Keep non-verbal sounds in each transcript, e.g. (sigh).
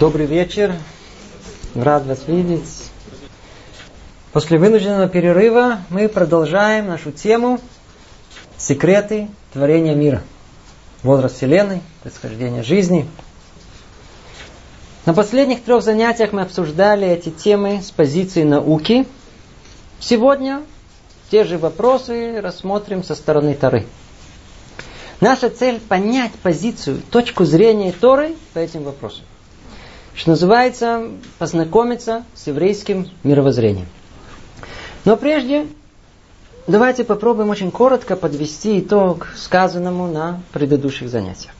Добрый вечер. Рад вас видеть. После вынужденного перерыва мы продолжаем нашу тему «Секреты творения мира». Возраст Вселенной, происхождение жизни. На последних трех занятиях мы обсуждали эти темы с позиции науки. Сегодня те же вопросы рассмотрим со стороны Тары. Наша цель понять позицию, точку зрения Торы по этим вопросам. Что называется, познакомиться с еврейским мировоззрением. Но прежде давайте попробуем очень коротко подвести итог сказанному на предыдущих занятиях.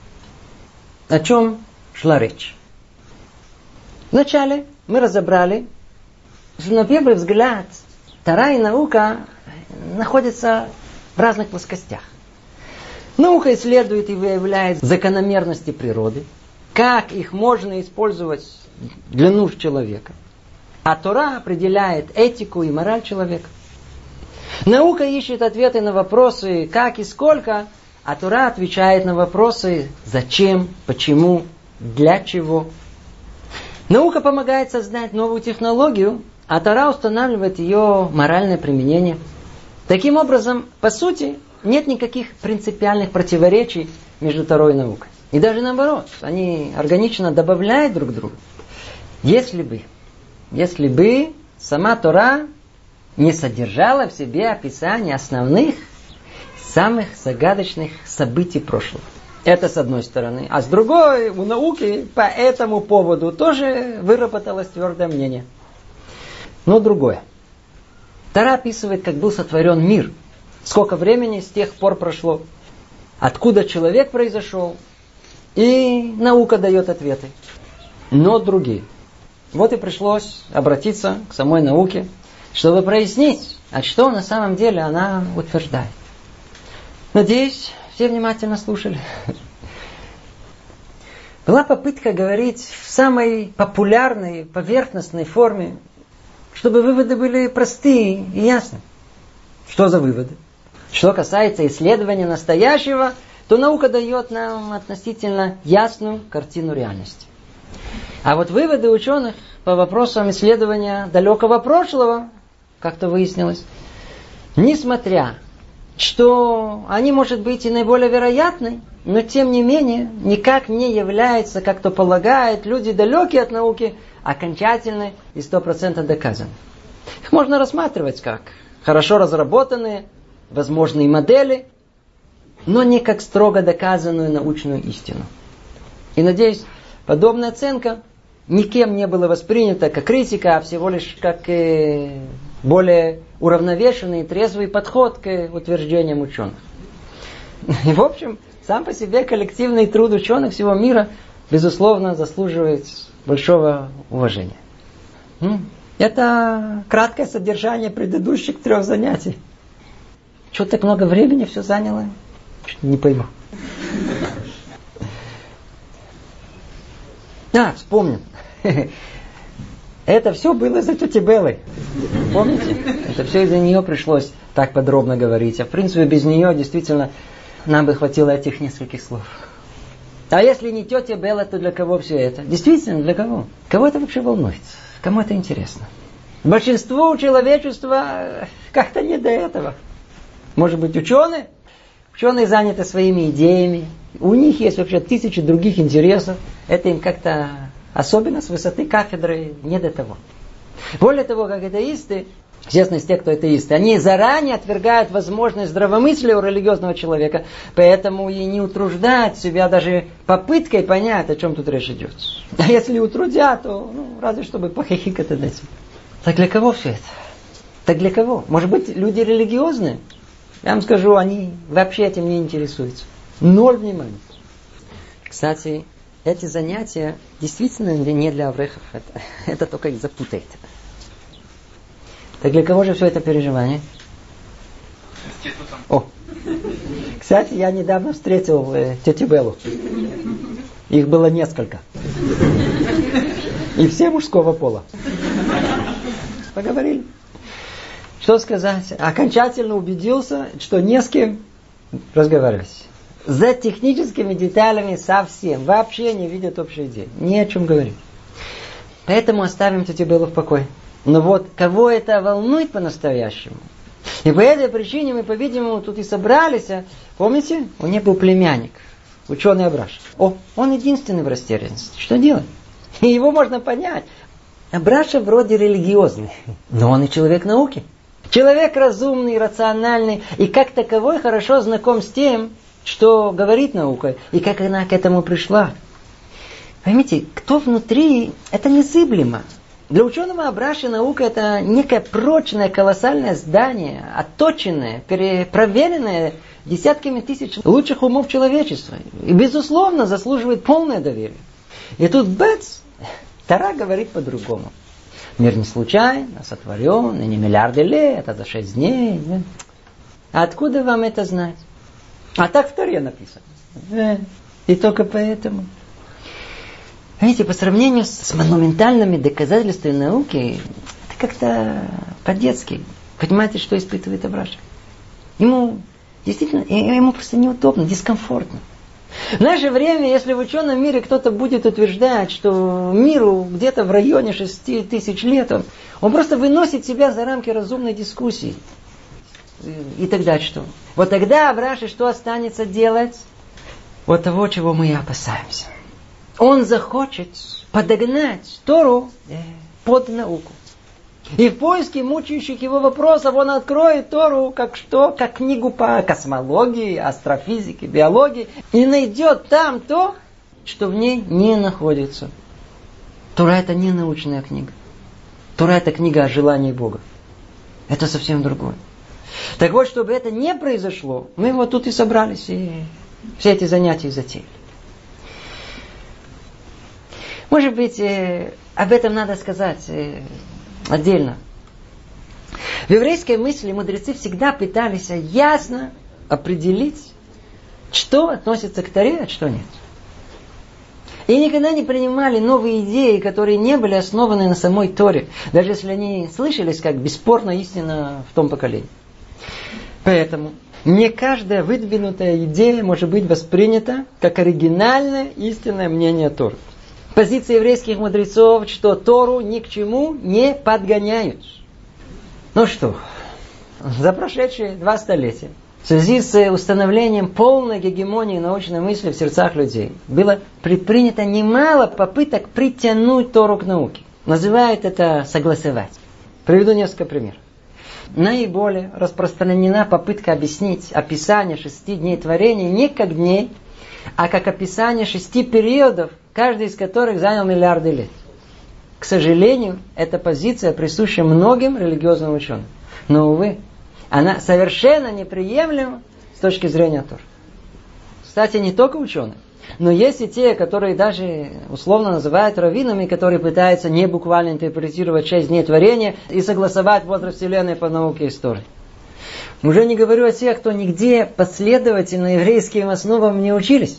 О чем шла речь? Вначале мы разобрали, что на первый взгляд Тара и наука находятся в разных плоскостях. Наука исследует и выявляет закономерности природы, как их можно использовать для нужд человека. А Тора определяет этику и мораль человека. Наука ищет ответы на вопросы как и сколько, а Тора отвечает на вопросы зачем, почему, для чего. Наука помогает создать новую технологию, а Тора устанавливает ее моральное применение. Таким образом, по сути, нет никаких принципиальных противоречий между Торой и наукой. И даже наоборот, они органично добавляют друг другу. Если бы, если бы сама Тора не содержала в себе описание основных, самых загадочных событий прошлого. Это с одной стороны. А с другой, у науки по этому поводу тоже выработалось твердое мнение. Но другое. Тара описывает, как был сотворен мир – Сколько времени с тех пор прошло? Откуда человек произошел? И наука дает ответы. Но другие. Вот и пришлось обратиться к самой науке, чтобы прояснить, а что на самом деле она утверждает. Надеюсь, все внимательно слушали. Была попытка говорить в самой популярной, поверхностной форме, чтобы выводы были простые и ясны. Что за выводы? Что касается исследования настоящего, то наука дает нам относительно ясную картину реальности. А вот выводы ученых по вопросам исследования далекого прошлого, как-то выяснилось, несмотря, что они, может быть, и наиболее вероятны, но тем не менее никак не являются, как то полагают люди далекие от науки, окончательно и стопроцентно доказаны. Их можно рассматривать как хорошо разработанные, возможные модели, но не как строго доказанную научную истину. И надеюсь, подобная оценка никем не была воспринята как критика, а всего лишь как э, более уравновешенный и трезвый подход к утверждениям ученых. (laughs) И в общем, сам по себе коллективный труд ученых всего мира, безусловно, заслуживает большого уважения. Это краткое содержание предыдущих трех занятий. Что так много времени все заняло? Не пойму. А, вспомнил. Это все было из-за тети Беллы. Помните? Это все из-за нее пришлось так подробно говорить. А в принципе без нее действительно нам бы хватило этих нескольких слов. А если не тетя Белла, то для кого все это? Действительно, для кого? Кого это вообще волнует? Кому это интересно? Большинству человечества как-то не до этого. Может быть, ученые? Ученые заняты своими идеями. У них есть вообще тысячи других интересов. Это им как-то особенно с высоты кафедры не до того. Более того, как атеисты, в частности, те, кто атеисты, они заранее отвергают возможность здравомыслия у религиозного человека, поэтому и не утруждают себя даже попыткой понять, о чем тут речь идет. (laughs) А если утрудят, то ну, разве чтобы похихикать над этим. Так для кого все это? Так для кого? Может быть, люди религиозные? Я вам скажу, они вообще этим не интересуются. Ноль внимания. Кстати, эти занятия действительно не для аврехов. Это, (laughs) это только их запутает. Так для кого же все это переживание? О, кстати, я недавно встретил э, тетю Беллу. Их было несколько. И все мужского пола. Поговорили. Что сказать? Окончательно убедился, что не с кем разговаривать. За техническими деталями совсем. Вообще не видят общей идеи. Ни о чем говорить. Поэтому оставим Тетибелу в покое. Но вот кого это волнует по-настоящему? И по этой причине мы, по-видимому, тут и собрались. А, помните, у него был племянник, ученый Абраш. О, он единственный в растерянности. Что делать? И его можно понять. Абраша вроде религиозный, но он и человек науки. Человек разумный, рациональный и как таковой хорошо знаком с тем, что говорит наука и как она к этому пришла. Поймите, кто внутри, это незыблемо. Для ученого Абраши наука это некое прочное, колоссальное здание, отточенное, перепроверенное десятками тысяч лучших умов человечества. И, безусловно, заслуживает полное доверие. И тут бац, Тара говорит по-другому. Мир не случайно, сотворен, и не миллиарды лет, а за шесть дней. А откуда вам это знать? А так в Таре написано. И только поэтому. Видите, по сравнению с монументальными доказательствами науки, это как-то по-детски. Понимаете, что испытывает Абраша? Ему действительно, ему просто неудобно, дискомфортно. В наше время, если в ученом мире кто-то будет утверждать, что миру где-то в районе 6 тысяч лет, он, он просто выносит себя за рамки разумной дискуссии. И тогда что? Вот тогда Абраши что останется делать? Вот того, чего мы и опасаемся. Он захочет подогнать Тору э, под науку. И в поиске мучающих его вопросов он откроет Тору как что? Как книгу по космологии, астрофизике, биологии. И найдет там то, что в ней не находится. Тора это не научная книга. Тора это книга о желании Бога. Это совсем другое. Так вот, чтобы это не произошло, мы вот тут и собрались, и все эти занятия затеяли. Может быть, э, об этом надо сказать э, отдельно. В еврейской мысли мудрецы всегда пытались ясно определить, что относится к Таре, а что нет. И никогда не принимали новые идеи, которые не были основаны на самой Торе, даже если они слышались как бесспорно истина в том поколении. Поэтому не каждая выдвинутая идея может быть воспринята как оригинальное истинное мнение Торы. Позиция еврейских мудрецов, что Тору ни к чему не подгоняют. Ну что, за прошедшие два столетия в связи с установлением полной гегемонии научной мысли в сердцах людей было предпринято немало попыток притянуть Тору к науке. Называют это согласовать. Приведу несколько примеров. Наиболее распространена попытка объяснить описание шести дней творения не как дней, а как описание шести периодов, каждый из которых занял миллиарды лет. К сожалению, эта позиция присуща многим религиозным ученым. Но, увы, она совершенно неприемлема с точки зрения Тор. Кстати, не только ученые, но есть и те, которые даже условно называют раввинами, которые пытаются не буквально интерпретировать шесть дней творения и согласовать возраст Вселенной по науке истории. Уже не говорю о тех, кто нигде последовательно еврейским основам не учились.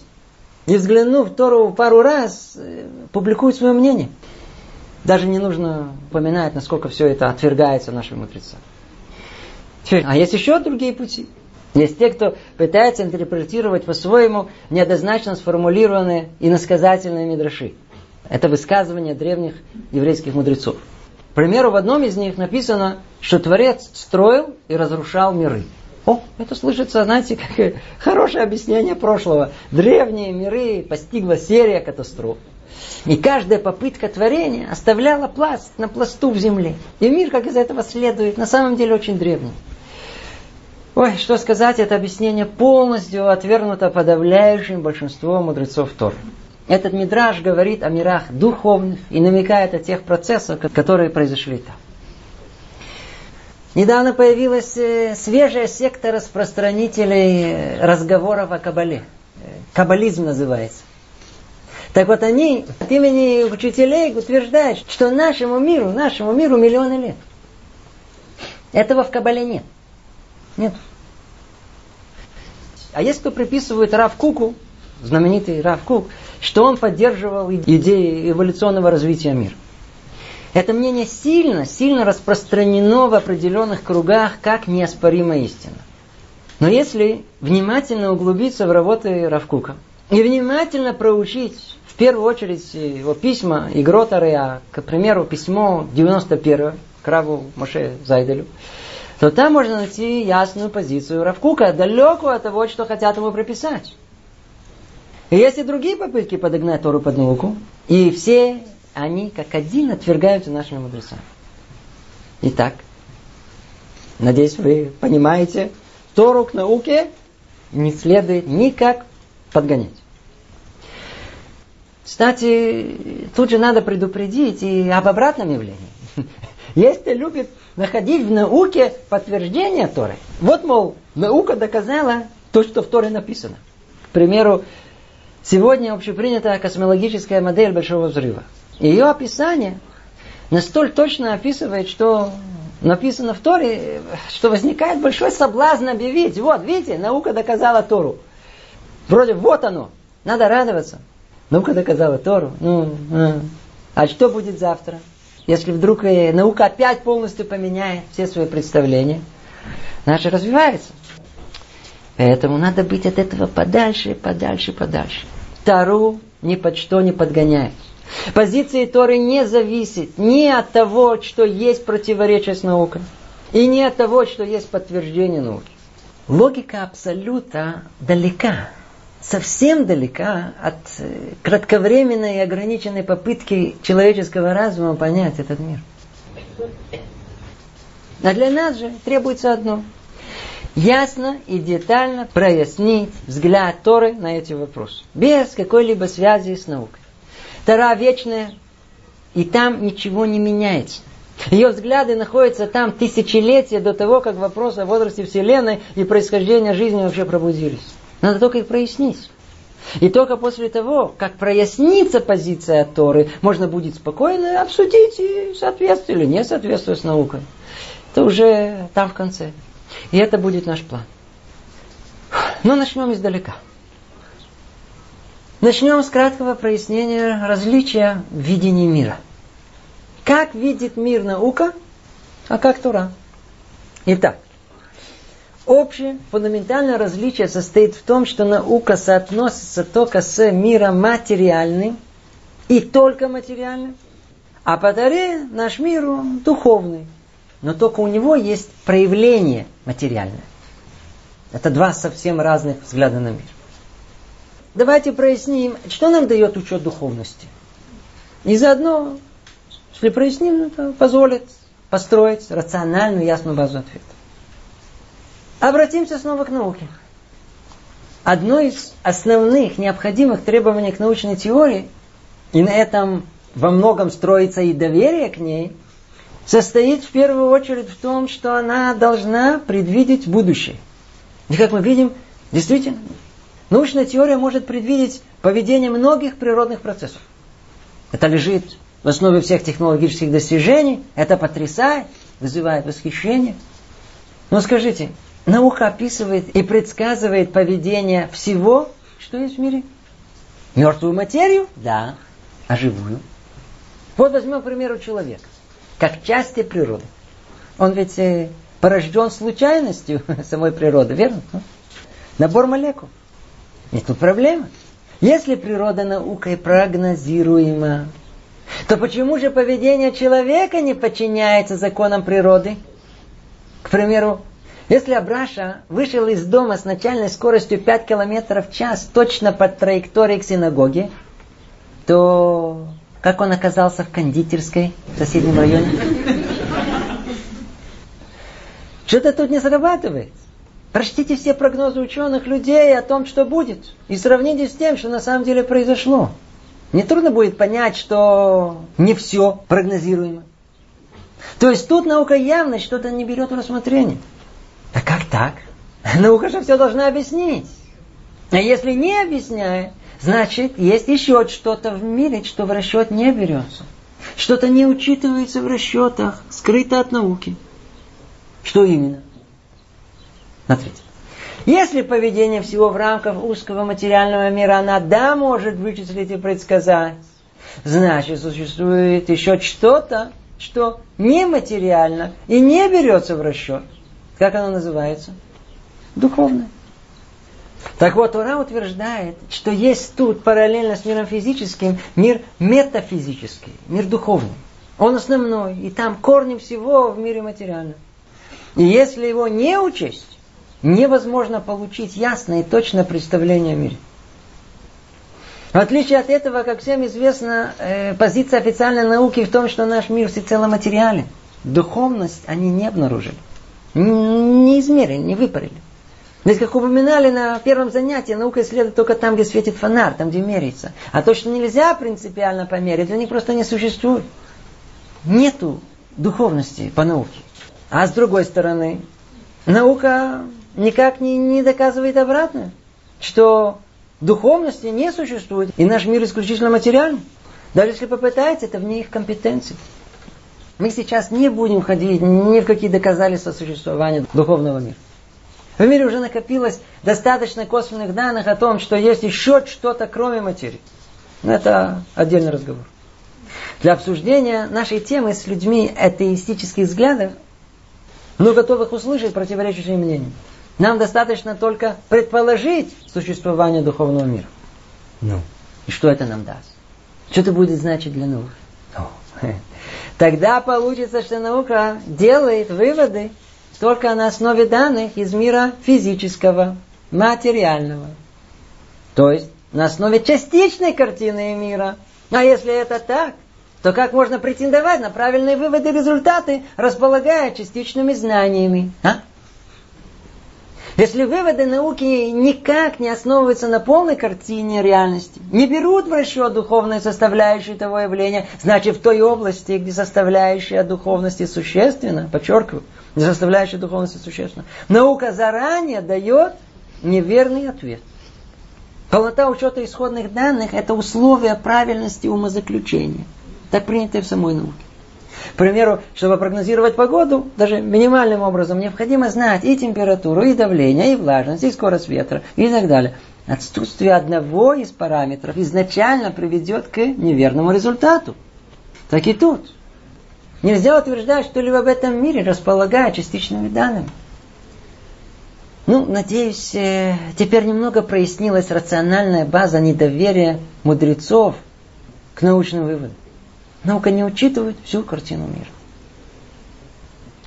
Не взглянув Тору пару раз, э, публикуют свое мнение. Даже не нужно упоминать, насколько все это отвергается нашим мудрецам. А есть еще другие пути. Есть те, кто пытается интерпретировать по-своему неоднозначно сформулированные и насказательные мидраши. Это высказывания древних еврейских мудрецов. К примеру, в одном из них написано, что Творец строил и разрушал миры. О, это слышится, знаете, как хорошее объяснение прошлого. Древние миры постигла серия катастроф. И каждая попытка творения оставляла пласт на пласту в земле. И мир, как из этого следует, на самом деле очень древний. Ой, что сказать, это объяснение полностью отвергнуто подавляющим большинством мудрецов Тор. Этот мидраж говорит о мирах духовных и намекает о тех процессах, которые произошли там. Недавно появилась э, свежая секта распространителей э, разговоров о Кабале. Каббализм называется. Так вот они от имени учителей утверждают, что нашему миру, нашему миру миллионы лет. Этого в Кабале нет. Нет. А есть кто приписывает Рав Куку, знаменитый Рав Кук, что он поддерживал идеи эволюционного развития мира. Это мнение сильно, сильно распространено в определенных кругах как неоспоримая истина. Но если внимательно углубиться в работы Равкука и внимательно проучить в первую очередь его письма и Гротары, а, к примеру, письмо 91 к Раву Моше Зайделю, то там можно найти ясную позицию Равкука, далекую от того, что хотят ему прописать. И есть и другие попытки подогнать Тору под науку, и все они как один отвергаются нашими мудрецами. Итак, надеюсь, вы понимаете, Тору к науке не следует никак подгонять. Кстати, тут же надо предупредить и об обратном явлении. (laughs) Если любит находить в науке подтверждение Торы, вот, мол, наука доказала то, что в Торе написано. К примеру, сегодня общепринятая космологическая модель Большого Взрыва. Ее описание настолько точно описывает, что написано в Торе, что возникает большой соблазн объявить. Вот, видите, наука доказала Тору. Вроде вот оно, надо радоваться. Наука доказала Тору. Ну, а, а что будет завтра? Если вдруг э, наука опять полностью поменяет все свои представления, наша развивается. Поэтому надо быть от этого подальше, подальше, подальше. Тару ни под что не подгоняет. Позиции Торы не зависит ни от того, что есть противоречие с наукой, и не от того, что есть подтверждение науки. Логика абсолюта далека, совсем далека от э, кратковременной и ограниченной попытки человеческого разума понять этот мир. А для нас же требуется одно. Ясно и детально прояснить взгляд Торы на эти вопросы. Без какой-либо связи с наукой. Тара вечная, и там ничего не меняется. Ее взгляды находятся там тысячелетия до того, как вопрос о возрасте Вселенной и происхождения жизни вообще пробудились. Надо только их прояснить. И только после того, как прояснится позиция Торы, можно будет спокойно обсудить и соответствие или не соответствие с наукой. Это уже там в конце. И это будет наш план. Но начнем издалека. Начнем с краткого прояснения различия в видении мира. Как видит мир наука, а как Тура? Итак, общее фундаментальное различие состоит в том, что наука соотносится только с миром материальным и только материальным, а по Таре наш мир духовный. Но только у него есть проявление материальное. Это два совсем разных взгляда на мир давайте проясним, что нам дает учет духовности. И заодно, если проясним, это позволит построить рациональную, ясную базу ответа. Обратимся снова к науке. Одно из основных необходимых требований к научной теории, и на этом во многом строится и доверие к ней, состоит в первую очередь в том, что она должна предвидеть будущее. И как мы видим, действительно, Научная теория может предвидеть поведение многих природных процессов. Это лежит в основе всех технологических достижений. Это потрясает, вызывает восхищение. Но скажите, наука описывает и предсказывает поведение всего, что есть в мире? Мертвую материю? Да. А живую? Вот возьмем, к примеру, человека. Как части природы. Он ведь э, порожден случайностью (laughs) самой природы, верно? Набор молекул. И тут проблема. Если природа наукой прогнозируема, то почему же поведение человека не подчиняется законам природы? К примеру, если Абраша вышел из дома с начальной скоростью 5 км в час точно под траекторией к синагоге, то как он оказался в кондитерской в соседнем районе? Что-то тут не срабатывает. Прочтите все прогнозы ученых людей о том, что будет, и сравните с тем, что на самом деле произошло. Нетрудно будет понять, что не все прогнозируемо. То есть тут наука явно что-то не берет в рассмотрение. А как так? Наука же все должна объяснить. А если не объясняет, значит, есть еще что-то в мире, что в расчет не берется. Что-то не учитывается в расчетах, скрыто от науки. Что именно? Смотрите. Если поведение всего в рамках узкого материального мира она да может вычислить и предсказать, значит существует еще что-то, что нематериально и не берется в расчет. Как оно называется? духовное. Так вот, Ура утверждает, что есть тут параллельно с миром физическим мир метафизический, мир духовный. Он основной, и там корни всего в мире материальном. И если его не учесть, невозможно получить ясное и точное представление о мире. В отличие от этого, как всем известно, э, позиция официальной науки в том, что наш мир всецело материален. Духовность они не обнаружили. Не измерили, не выпарили. Ведь, как упоминали на первом занятии, наука исследует только там, где светит фонарь, там, где меряется. А то, что нельзя принципиально померить, для них просто не существует. Нету духовности по науке. А с другой стороны, наука никак не, не доказывает обратное, что духовности не существует, и наш мир исключительно материальный. Даже если попытается, это вне их компетенции. Мы сейчас не будем ходить ни в какие доказательства существования духовного мира. В мире уже накопилось достаточно косвенных данных о том, что есть еще что-то кроме материи. Но это отдельный разговор. Для обсуждения нашей темы с людьми атеистических взглядов, но готовых услышать противоречащие мнения. Нам достаточно только предположить существование духовного мира. Ну, и что это нам даст? Что это будет значить для науки? Ну, (laughs) тогда получится, что наука делает выводы только на основе данных из мира физического, материального. То есть на основе частичной картины мира. А если это так, то как можно претендовать на правильные выводы и результаты, располагая частичными знаниями? А? Если выводы науки никак не основываются на полной картине реальности, не берут в расчет духовные составляющие того явления, значит в той области, где составляющая духовности существенно, подчеркиваю, где составляющая духовности существенно, наука заранее дает неверный ответ. Полнота учета исходных данных – это условие правильности умозаключения. Так принято в самой науке. К примеру, чтобы прогнозировать погоду, даже минимальным образом, необходимо знать и температуру, и давление, и влажность, и скорость ветра, и так далее. Отсутствие одного из параметров изначально приведет к неверному результату. Так и тут. Нельзя утверждать что-либо в этом мире, располагая частичными данными. Ну, надеюсь, э, теперь немного прояснилась рациональная база недоверия мудрецов к научным выводам. Наука не учитывает всю картину мира.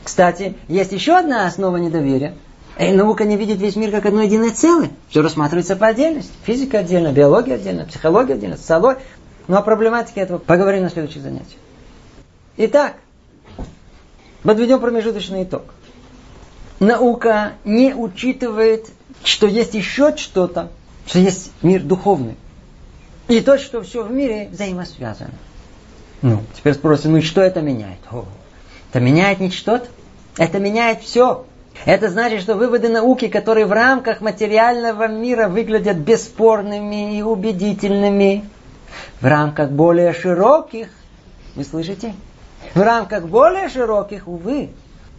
Кстати, есть еще одна основа недоверия. И наука не видит весь мир как одно единое целое. Все рассматривается по отдельности. Физика отдельно, биология отдельно, психология отдельно, социология. Ну, о проблематике этого поговорим на следующих занятиях. Итак, подведем промежуточный итог. Наука не учитывает, что есть еще что-то, что есть мир духовный. И то, что все в мире взаимосвязано. Ну, теперь спросим, ну и что это меняет? О, это меняет не что-то, это меняет все. Это значит, что выводы науки, которые в рамках материального мира выглядят бесспорными и убедительными, в рамках более широких, вы слышите? В рамках более широких, увы,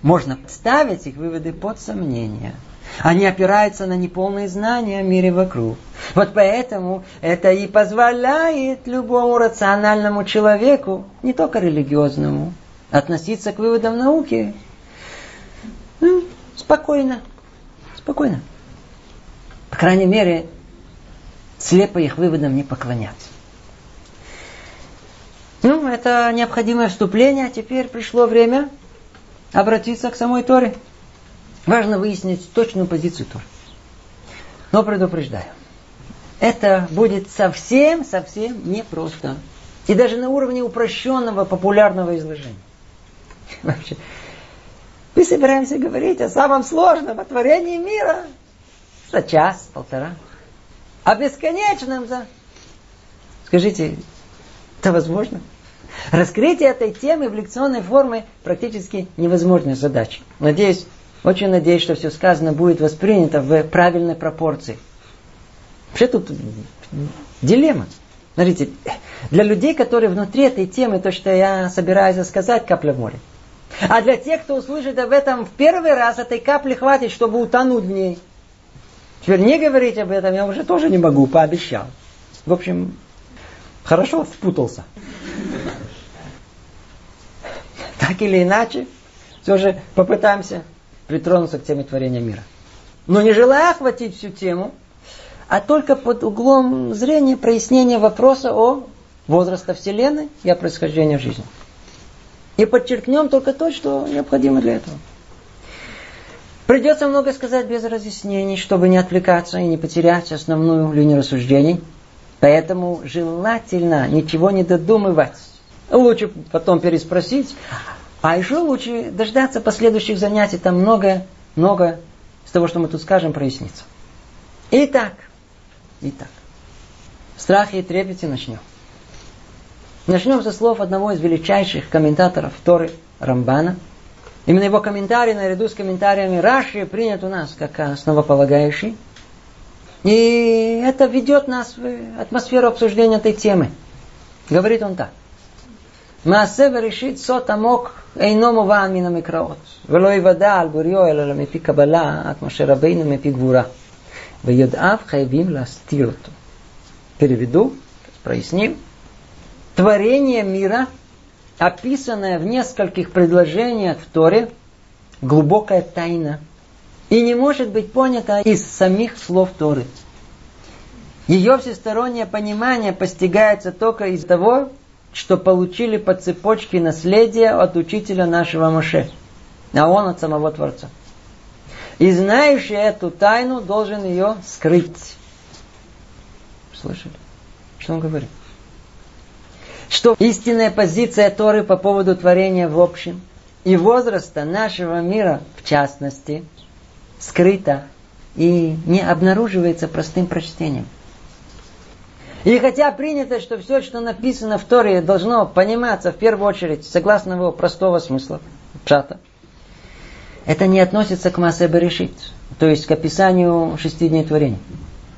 можно ставить их выводы под сомнение – они опираются на неполные знания о мире вокруг. Вот поэтому это и позволяет любому рациональному человеку, не только религиозному, относиться к выводам науки ну, спокойно. Спокойно. По крайней мере, слепо их выводам не поклоняться. Ну, это необходимое вступление. Теперь пришло время обратиться к самой Торе. Важно выяснить точную позицию Тор. Но предупреждаю, это будет совсем-совсем непросто. И даже на уровне упрощенного популярного изложения. (laughs) Вообще, мы собираемся говорить о самом сложном, о творении мира. За час, полтора. О бесконечном за... Скажите, это возможно? Раскрытие этой темы в лекционной форме практически невозможная задача. Надеюсь, очень надеюсь, что все сказано будет воспринято в правильной пропорции. Вообще тут дилемма. Смотрите, для людей, которые внутри этой темы, то, что я собираюсь сказать, капля в море. А для тех, кто услышит об этом в первый раз, этой капли хватит, чтобы утонуть в ней. Теперь не говорить об этом я уже тоже не могу, пообещал. В общем, хорошо впутался. Так или иначе, все же попытаемся притронуться к теме творения мира. но не желая охватить всю тему, а только под углом зрения прояснения вопроса о возрасте Вселенной и о происхождении жизни. И подчеркнем только то, что необходимо для этого. Придется много сказать без разъяснений, чтобы не отвлекаться и не потерять основную линию рассуждений. Поэтому желательно ничего не додумывать. Лучше потом переспросить. А еще лучше дождаться последующих занятий. Там многое, многое из того, что мы тут скажем, прояснится. Итак, итак, страхи и трепете начнем. Начнем со слов одного из величайших комментаторов Торы Рамбана – Именно его комментарий наряду с комментариями Раши принят у нас как основополагающий. И это ведет нас в атмосферу обсуждения этой темы. Говорит он так. מעשה בראשית סוט עמוק אינו מובן מן המקראות, ולא יוודע על בוריו אלא מפי קבלה, עד משה רבינו מפי גבורה. ויודעיו חייבים להסתיר אותו. Переведу, проясним. Творение мира – описанная в нескольких предложениях в Торе, глубокая тайна и не может быть понята из самих слов Торы. Ее всестороннее понимание постигается только из того, что получили по цепочке наследия от учителя нашего Моше, а он от самого Творца. И знающий эту тайну должен ее скрыть. Слышали? Что он говорит? что истинная позиция Торы по поводу творения в общем и возраста нашего мира в частности скрыта и не обнаруживается простым прочтением. И хотя принято, что все, что написано в Торе, должно пониматься в первую очередь согласно его простого смысла, чата, это не относится к массе Берешит, то есть к описанию шести дней творения.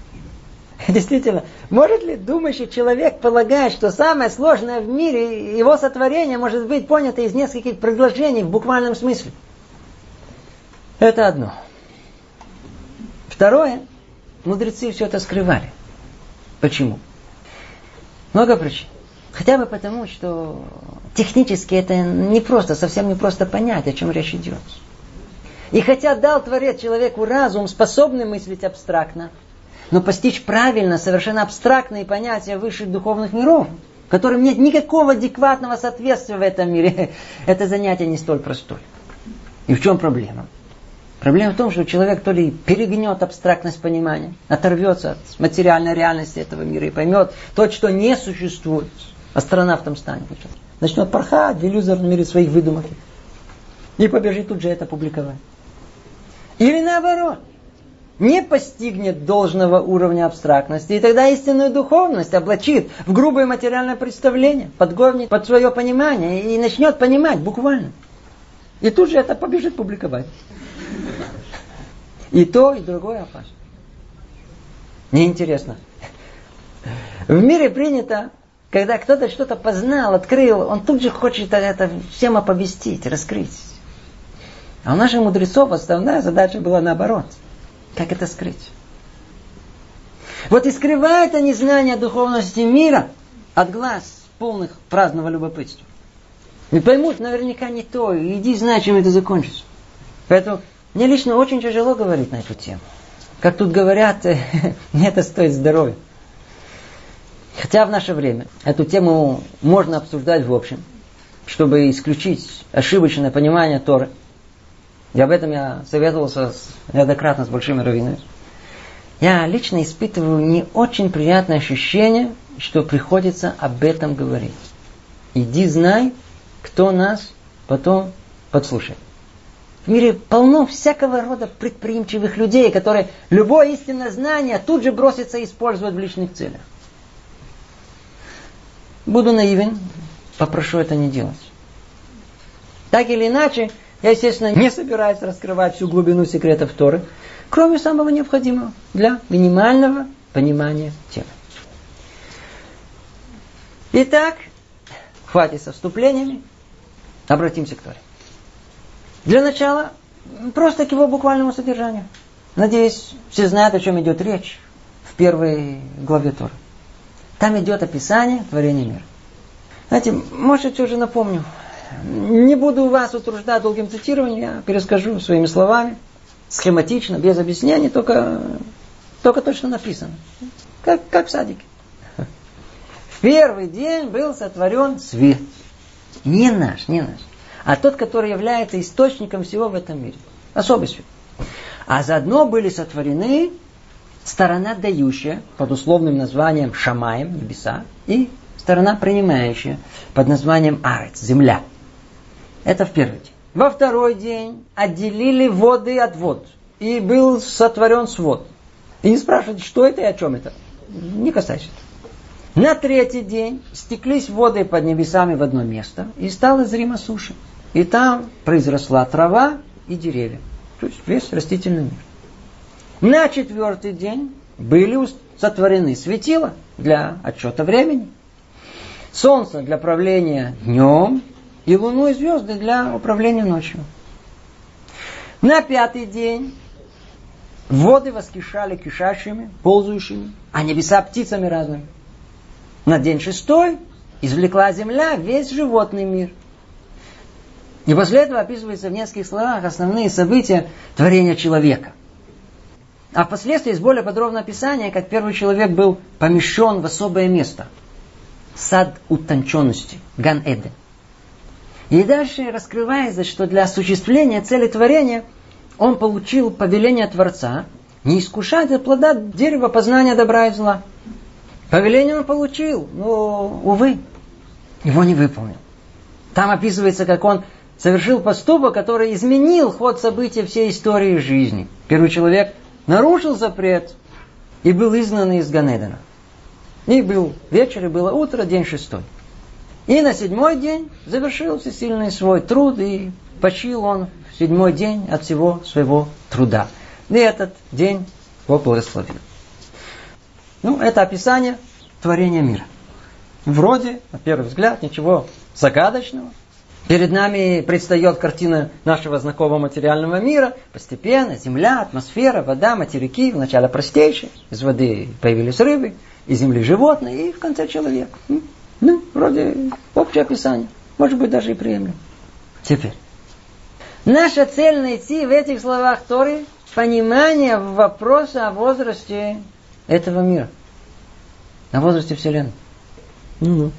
(laughs) Действительно, может ли думающий человек полагать, что самое сложное в мире, его сотворение, может быть понято из нескольких предложений в буквальном смысле? Это одно. Второе, мудрецы все это скрывали. Почему? Много причин. Хотя бы потому, что технически это не просто, совсем не просто понять, о чем речь идет. И хотя дал Творец человеку разум, способный мыслить абстрактно, но постичь правильно совершенно абстрактные понятия высших духовных миров, которым нет никакого адекватного соответствия в этом мире, (laughs) это занятие не столь простое. И в чем проблема? Проблема в том, что человек то ли перегнет абстрактность понимания, оторвется от материальной реальности этого мира и поймет то, что не существует, астронавтом станет. Начнет порхать в иллюзорном мире своих выдумок и побежит тут же это публиковать. Или наоборот, не постигнет должного уровня абстрактности, и тогда истинную духовность облачит в грубое материальное представление, подгонит под свое понимание и начнет понимать буквально. И тут же это побежит публиковать. И то, и другое опасно. Неинтересно. В мире принято, когда кто-то что-то познал, открыл, он тут же хочет это всем оповестить, раскрыть. А у наших мудрецов основная задача была наоборот – как это скрыть? Вот и скрывает они знание духовности мира от глаз полных праздного любопытства. Не поймут наверняка не то, иди знай, чем это закончится. Поэтому мне лично очень тяжело говорить на эту тему. Как тут говорят, (laughs) мне это стоит здоровья. Хотя в наше время эту тему можно обсуждать в общем, чтобы исключить ошибочное понимание Торы – и об этом я советовался неоднократно с большими раввинами. Я лично испытываю не очень приятное ощущение, что приходится об этом говорить. Иди знай, кто нас потом подслушает. В мире полно всякого рода предприимчивых людей, которые любое истинное знание тут же бросятся использовать в личных целях. Буду наивен, попрошу это не делать. Так или иначе, я, естественно, не собираюсь раскрывать всю глубину секретов Торы, кроме самого необходимого для минимального понимания темы. Итак, хватит со вступлениями, обратимся к Торе. Для начала, просто к его буквальному содержанию. Надеюсь, все знают, о чем идет речь в первой главе Торы. Там идет описание творения мира. Знаете, может, уже напомню, не буду вас утруждать долгим цитированием, я перескажу своими словами. схематично, без объяснений, только, только точно написано. Как, как в садике. В первый день был сотворен свет. Не наш, не наш. А тот, который является источником всего в этом мире. Особый свет. А заодно были сотворены сторона дающая под условным названием Шамаем, небеса, и сторона принимающая под названием Арец, земля. Это в первый день. Во второй день отделили воды от вод. И был сотворен свод. И не спрашивайте, что это и о чем это. Не касайся. На третий день стеклись воды под небесами в одно место, и стало зримо суша. И там произросла трава и деревья. То есть весь растительный мир. На четвертый день были сотворены светила для отчета времени, солнце для правления днем и луну и звезды для управления ночью. На пятый день воды воскрешали кишащими, ползающими, а небеса птицами разными. На день шестой извлекла земля весь животный мир. И после этого описываются в нескольких словах основные события творения человека. А впоследствии есть более подробное описание, как первый человек был помещен в особое место. Сад утонченности, Ган Эден. И дальше раскрывается, что для осуществления цели творения он получил повеление Творца не искушать от плода дерева познания добра и зла. Повеление он получил, но, увы, его не выполнил. Там описывается, как он совершил поступок, который изменил ход событий всей истории жизни. Первый человек нарушил запрет и был изгнан из Ганедена. И был вечер, и было утро, день шестой. И на седьмой день завершил всесильный свой труд, и почил он в седьмой день от всего своего труда. И этот день его благословил. Ну, это описание творения мира. Вроде, на первый взгляд, ничего загадочного. Перед нами предстает картина нашего знакомого материального мира. Постепенно земля, атмосфера, вода, материки, вначале простейшие. Из воды появились рыбы, из земли животные и в конце человек. Ну, вроде общее описание. Может быть, даже и приемлем. Теперь. Наша цель найти в этих словах Торы понимание вопроса о возрасте этого мира. О возрасте Вселенной. Ну-ну.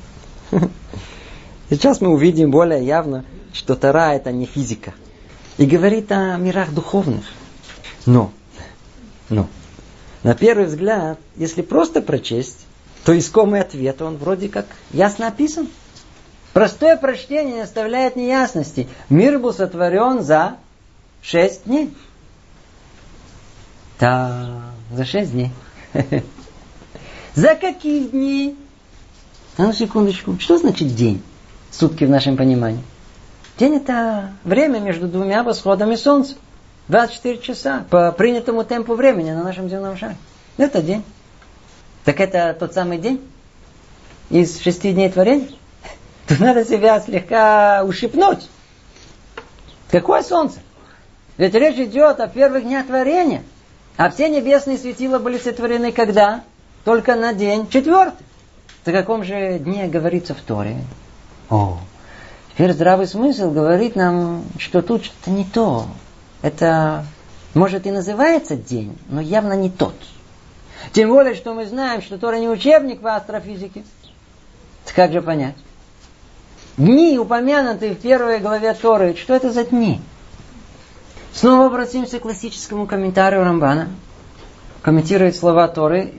Сейчас мы увидим более явно, что Тара это не физика. И говорит о мирах духовных. Но, но, на первый взгляд, если просто прочесть, то искомый ответ, он вроде как ясно описан. Простое прочтение не оставляет неясности. Мир был сотворен за шесть дней. Да, за шесть дней. (laughs) За каких дней? А ну секундочку, что значит день? Сутки в нашем понимании. День это время между двумя восходами солнца. 24 часа по принятому темпу времени на нашем земном шаре. Это день. Так это тот самый день из шести дней творения? (laughs) Тут надо себя слегка ущипнуть. Какое солнце? Ведь речь идет о первых днях творения. А все небесные светила были сотворены когда? Только на день четвертый. О каком же дне говорится в Торе? О, теперь здравый смысл говорит нам, что тут что-то не то. Это, может, и называется день, но явно не тот. Тем более, что мы знаем, что Тора не учебник по астрофизике. Как же понять? Дни, упомянутые в первой главе Торы, что это за дни? Снова обратимся к классическому комментарию Рамбана. Комментирует слова Торы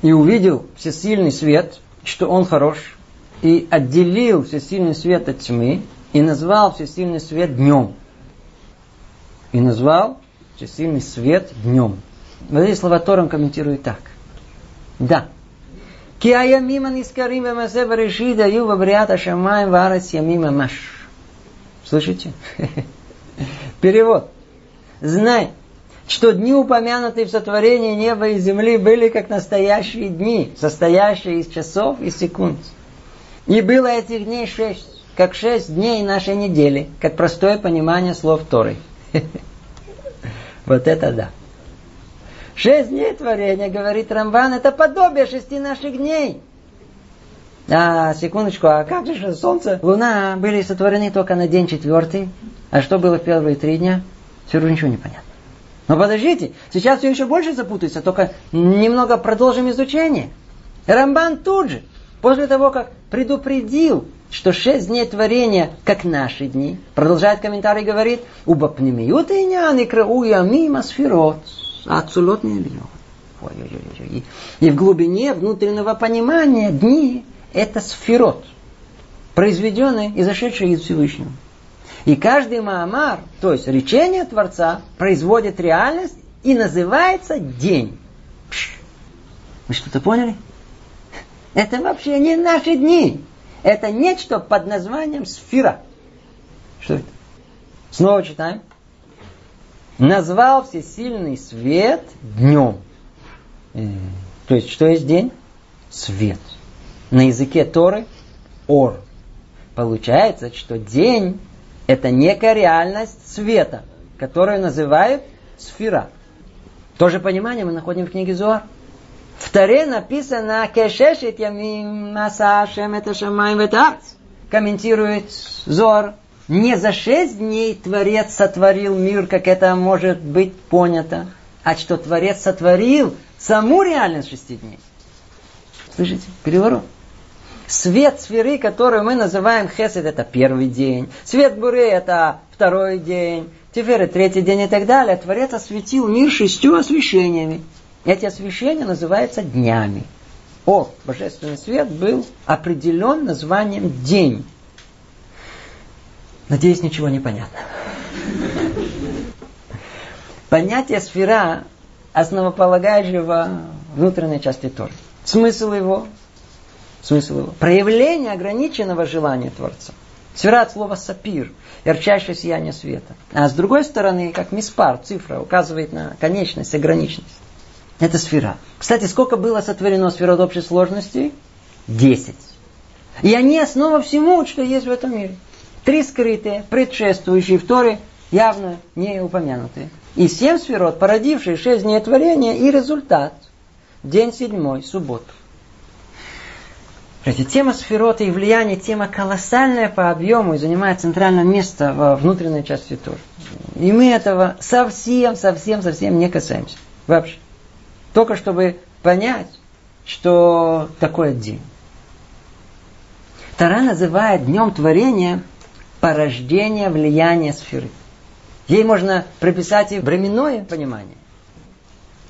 и увидел всесильный свет, что он хорош, и отделил всесильный свет от тьмы и назвал всесильный свет днем. И назвал всесильный свет днем. Вот эти слова Тором комментирует так. Да. Ки Киаямима нискарим вамасе бареши даю вабриата шамаем варас ямима маш. Слышите? (laughs) Перевод. Знай, что дни, упомянутые в сотворении неба и земли, были как настоящие дни, состоящие из часов и секунд. Mm. И было этих дней шесть, как шесть дней нашей недели, как простое понимание слов Торы. (laughs) Вот это да. Шесть дней творения, говорит Рамбан, это подобие шести наших дней. А, секундочку, а как же Солнце, Луна были сотворены только на день четвертый? А что было в первые три дня? Все уже ничего не понятно. Но подождите, сейчас все еще больше запутается, только немного продолжим изучение. Рамбан тут же, после того, как предупредил, что шесть дней творения, как наши дни, продолжает комментарий, говорит, «Уба пнемиют и няны крауя мимо сферот, ацулот не Ой-ой-ой. И в глубине внутреннего понимания дни – это сферот, произведенные и зашедшие из Всевышнего. И каждый Маамар, то есть речение Творца, производит реальность и называется день. Пш. Вы что-то поняли? Это вообще не наши дни. Это нечто под названием сфера. Что это? Снова читаем. Назвал всесильный свет днем. Э, то есть, что есть день? Свет. На языке Торы – ор. Получается, что день – это некая реальность света, которую называют сфера. То же понимание мы находим в книге Зуар. В Таре написано «Кешешет ямим масашем это шамай ветарц». Комментирует Зор. Не за шесть дней Творец сотворил мир, как это может быть понято, а что Творец сотворил саму реальность шести дней. Слышите? Переворот. Свет сферы, который мы называем хесед, это первый день. Свет буры, это второй день. Теперь третий день и так далее. Творец осветил мир шестью освещениями. Эти освещения называются днями. О, божественный свет был определен названием день. Надеюсь, ничего не понятно. Понятие сфера основополагающего внутренней части Торы. Смысл его, смысл его, проявление ограниченного желания Творца. Сфера от слова сапир, ярчайшее сияние света. А с другой стороны, как миспар, цифра, указывает на конечность, ограниченность. Это сфера. Кстати, сколько было сотворено сфер от общей сложности? Десять. И они основа всему, что есть в этом мире. Три скрытые, предшествующие в Торе, явно не упомянутые. И семь сферот, породившие шесть дней творения, и результат. День седьмой, субботу. Эти тема сферот и влияние, тема колоссальная по объему и занимает центральное место во внутренней части Торы. И мы этого совсем, совсем, совсем не касаемся. Вообще. Только чтобы понять, что такое день. Тара называет днем творения порождение влияния сферы. Ей можно приписать и временное понимание.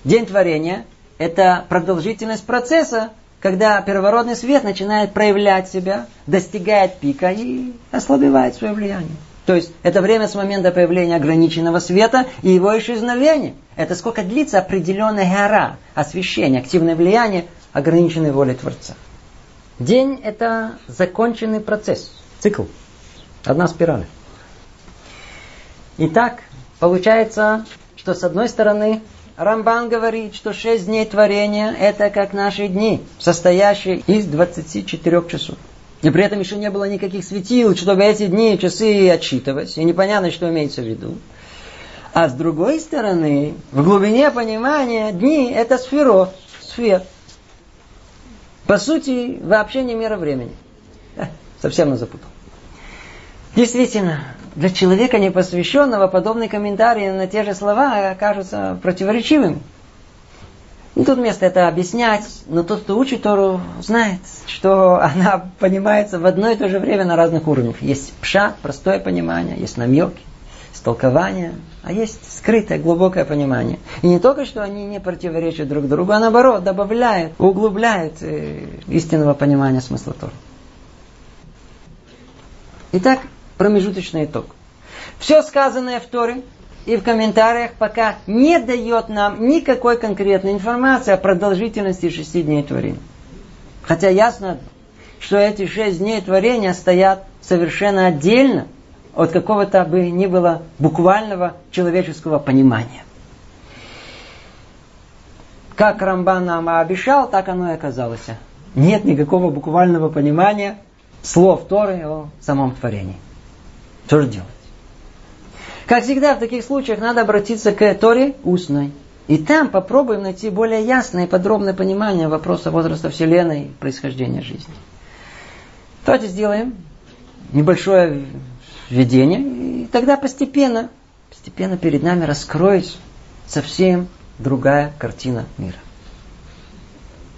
День творения – это продолжительность процесса, когда первородный свет начинает проявлять себя, достигает пика и ослабевает свое влияние. То есть это время с момента появления ограниченного света и его исчезновения. Это сколько длится определенная гора, освещение, активное влияние ограниченной воли Творца. День – это законченный процесс, цикл, одна спираль. Итак, получается, что с одной стороны Рамбан говорит, что шесть дней творения – это как наши дни, состоящие из 24 часов. И при этом еще не было никаких светил, чтобы эти дни, часы отчитывать. И непонятно, что имеется в виду. А с другой стороны, в глубине понимания дни – это сферо, сфер. По сути, вообще не мера времени. Совсем запутал. Действительно, для человека непосвященного подобные комментарии на те же слова окажутся противоречивыми. И тут место это объяснять, но тот, кто учит Тору, знает, что (laughs) она понимается в одно и то же время на разных уровнях. Есть пша, простое понимание, есть намеки, есть толкование, а есть скрытое, глубокое понимание. И не только, что они не противоречат друг другу, а наоборот, добавляют, углубляют э, истинного понимания смысла Торы. Итак, промежуточный итог. Все сказанное в Торе и в комментариях пока не дает нам никакой конкретной информации о продолжительности шести дней творения. Хотя ясно, что эти шесть дней творения стоят совершенно отдельно от какого-то бы ни было буквального человеческого понимания. Как Рамбан нам обещал, так оно и оказалось. Нет никакого буквального понимания слов Торы о самом творении. Что же делать? Как всегда, в таких случаях надо обратиться к Торе устной. И там попробуем найти более ясное и подробное понимание вопроса возраста Вселенной и происхождения жизни. Давайте сделаем небольшое введение, и тогда постепенно, постепенно перед нами раскроется совсем другая картина мира.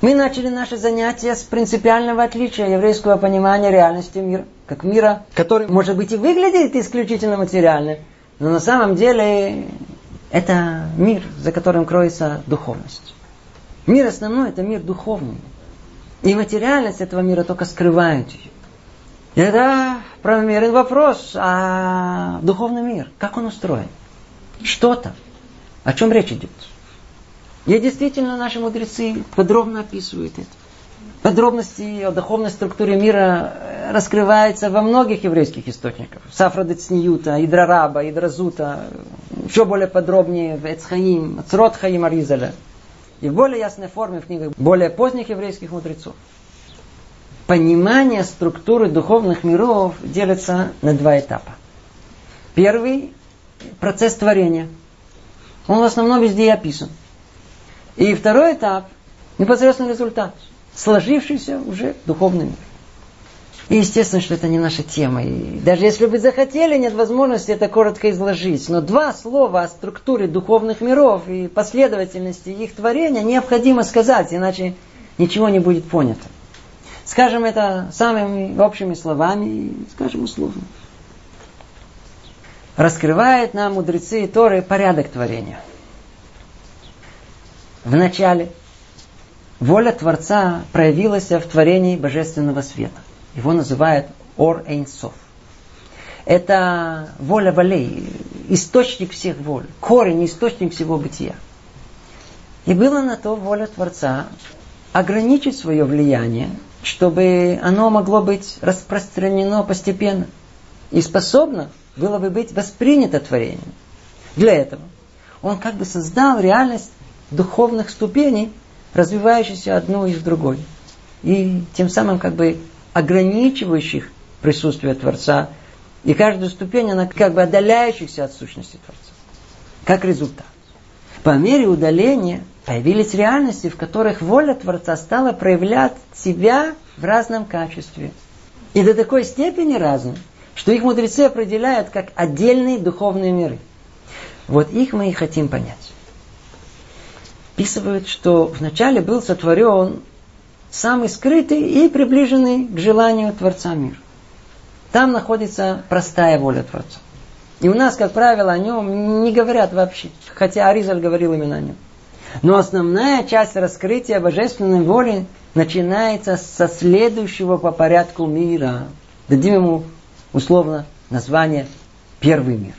Мы начали наше занятие с принципиального отличия еврейского понимания реальности мира. Как мира, который, может быть, и выглядит исключительно материальным, но на самом деле это мир, за которым кроется духовность. Мир основной – это мир духовный. И материальность этого мира только скрывает ее. И это правомерен вопрос, а духовный мир, как он устроен? Что там? О чем речь идет? И действительно наши мудрецы подробно описывают это. Подробности о духовной структуре мира раскрываются во многих еврейских источниках. Сафра Децниюта, Идрораба, Идразута, еще более подробнее в Эцхаим, Црот Хаим Аризаля. И в более ясной форме в книгах более поздних еврейских мудрецов. Понимание структуры духовных миров делится на два этапа. Первый – процесс творения. Он в основном везде описан. И второй этап – непосредственный результат, сложившийся уже духовный мир. И естественно, что это не наша тема. И даже если бы захотели, нет возможности это коротко изложить. Но два слова о структуре духовных миров и последовательности их творения необходимо сказать, иначе ничего не будет понято. Скажем это самыми общими словами и скажем условно. Раскрывает нам мудрецы Торы порядок творения – в начале воля Творца проявилась в творении Божественного Света. Его называют Ор Эйнсов. Это воля волей, источник всех воль, корень, источник всего бытия. И было на то воля Творца ограничить свое влияние, чтобы оно могло быть распространено постепенно и способно было бы быть воспринято творением. Для этого он как бы создал реальность духовных ступеней, развивающихся одну из другой. И тем самым как бы ограничивающих присутствие Творца. И каждую ступень, она как бы отдаляющихся от сущности Творца. Как результат. По мере удаления появились реальности, в которых воля Творца стала проявлять себя в разном качестве. И до такой степени разным, что их мудрецы определяют как отдельные духовные миры. Вот их мы и хотим понять описывают, что вначале был сотворен самый скрытый и приближенный к желанию Творца мир. Там находится простая воля Творца. И у нас, как правило, о нем не говорят вообще. Хотя Аризаль говорил именно о нем. Но основная часть раскрытия божественной воли начинается со следующего по порядку мира. Дадим ему условно название «Первый мир».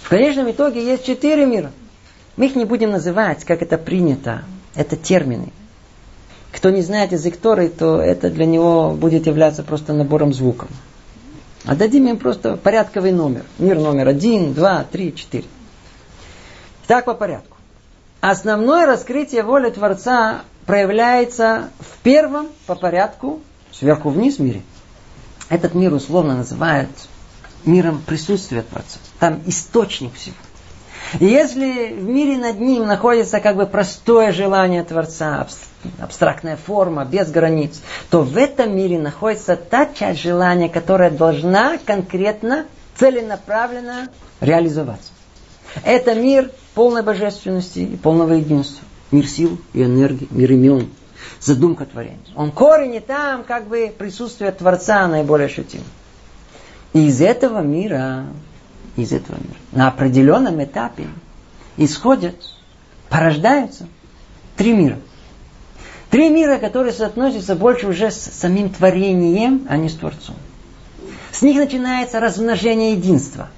В конечном итоге есть четыре мира – мы их не будем называть, как это принято. Это термины. Кто не знает язык Торы, то это для него будет являться просто набором звуков. А дадим им просто порядковый номер. Мир номер один, два, три, четыре. Так по порядку. Основное раскрытие воли Творца проявляется в первом по порядку, сверху вниз мире. Этот мир условно называют миром присутствия Творца. Там источник всего. Если в мире над ним находится как бы простое желание Творца, абстрактная форма, без границ, то в этом мире находится та часть желания, которая должна конкретно, целенаправленно реализоваться. Это мир полной божественности и полного единства. Мир сил и энергии, мир имен, задумка творения. Он корень и там как бы присутствие Творца наиболее ощутимо. И из этого мира из этого мира. На определенном этапе исходят, порождаются три мира. Три мира, которые соотносятся больше уже с самим творением, а не с Творцом. С них начинается размножение единства.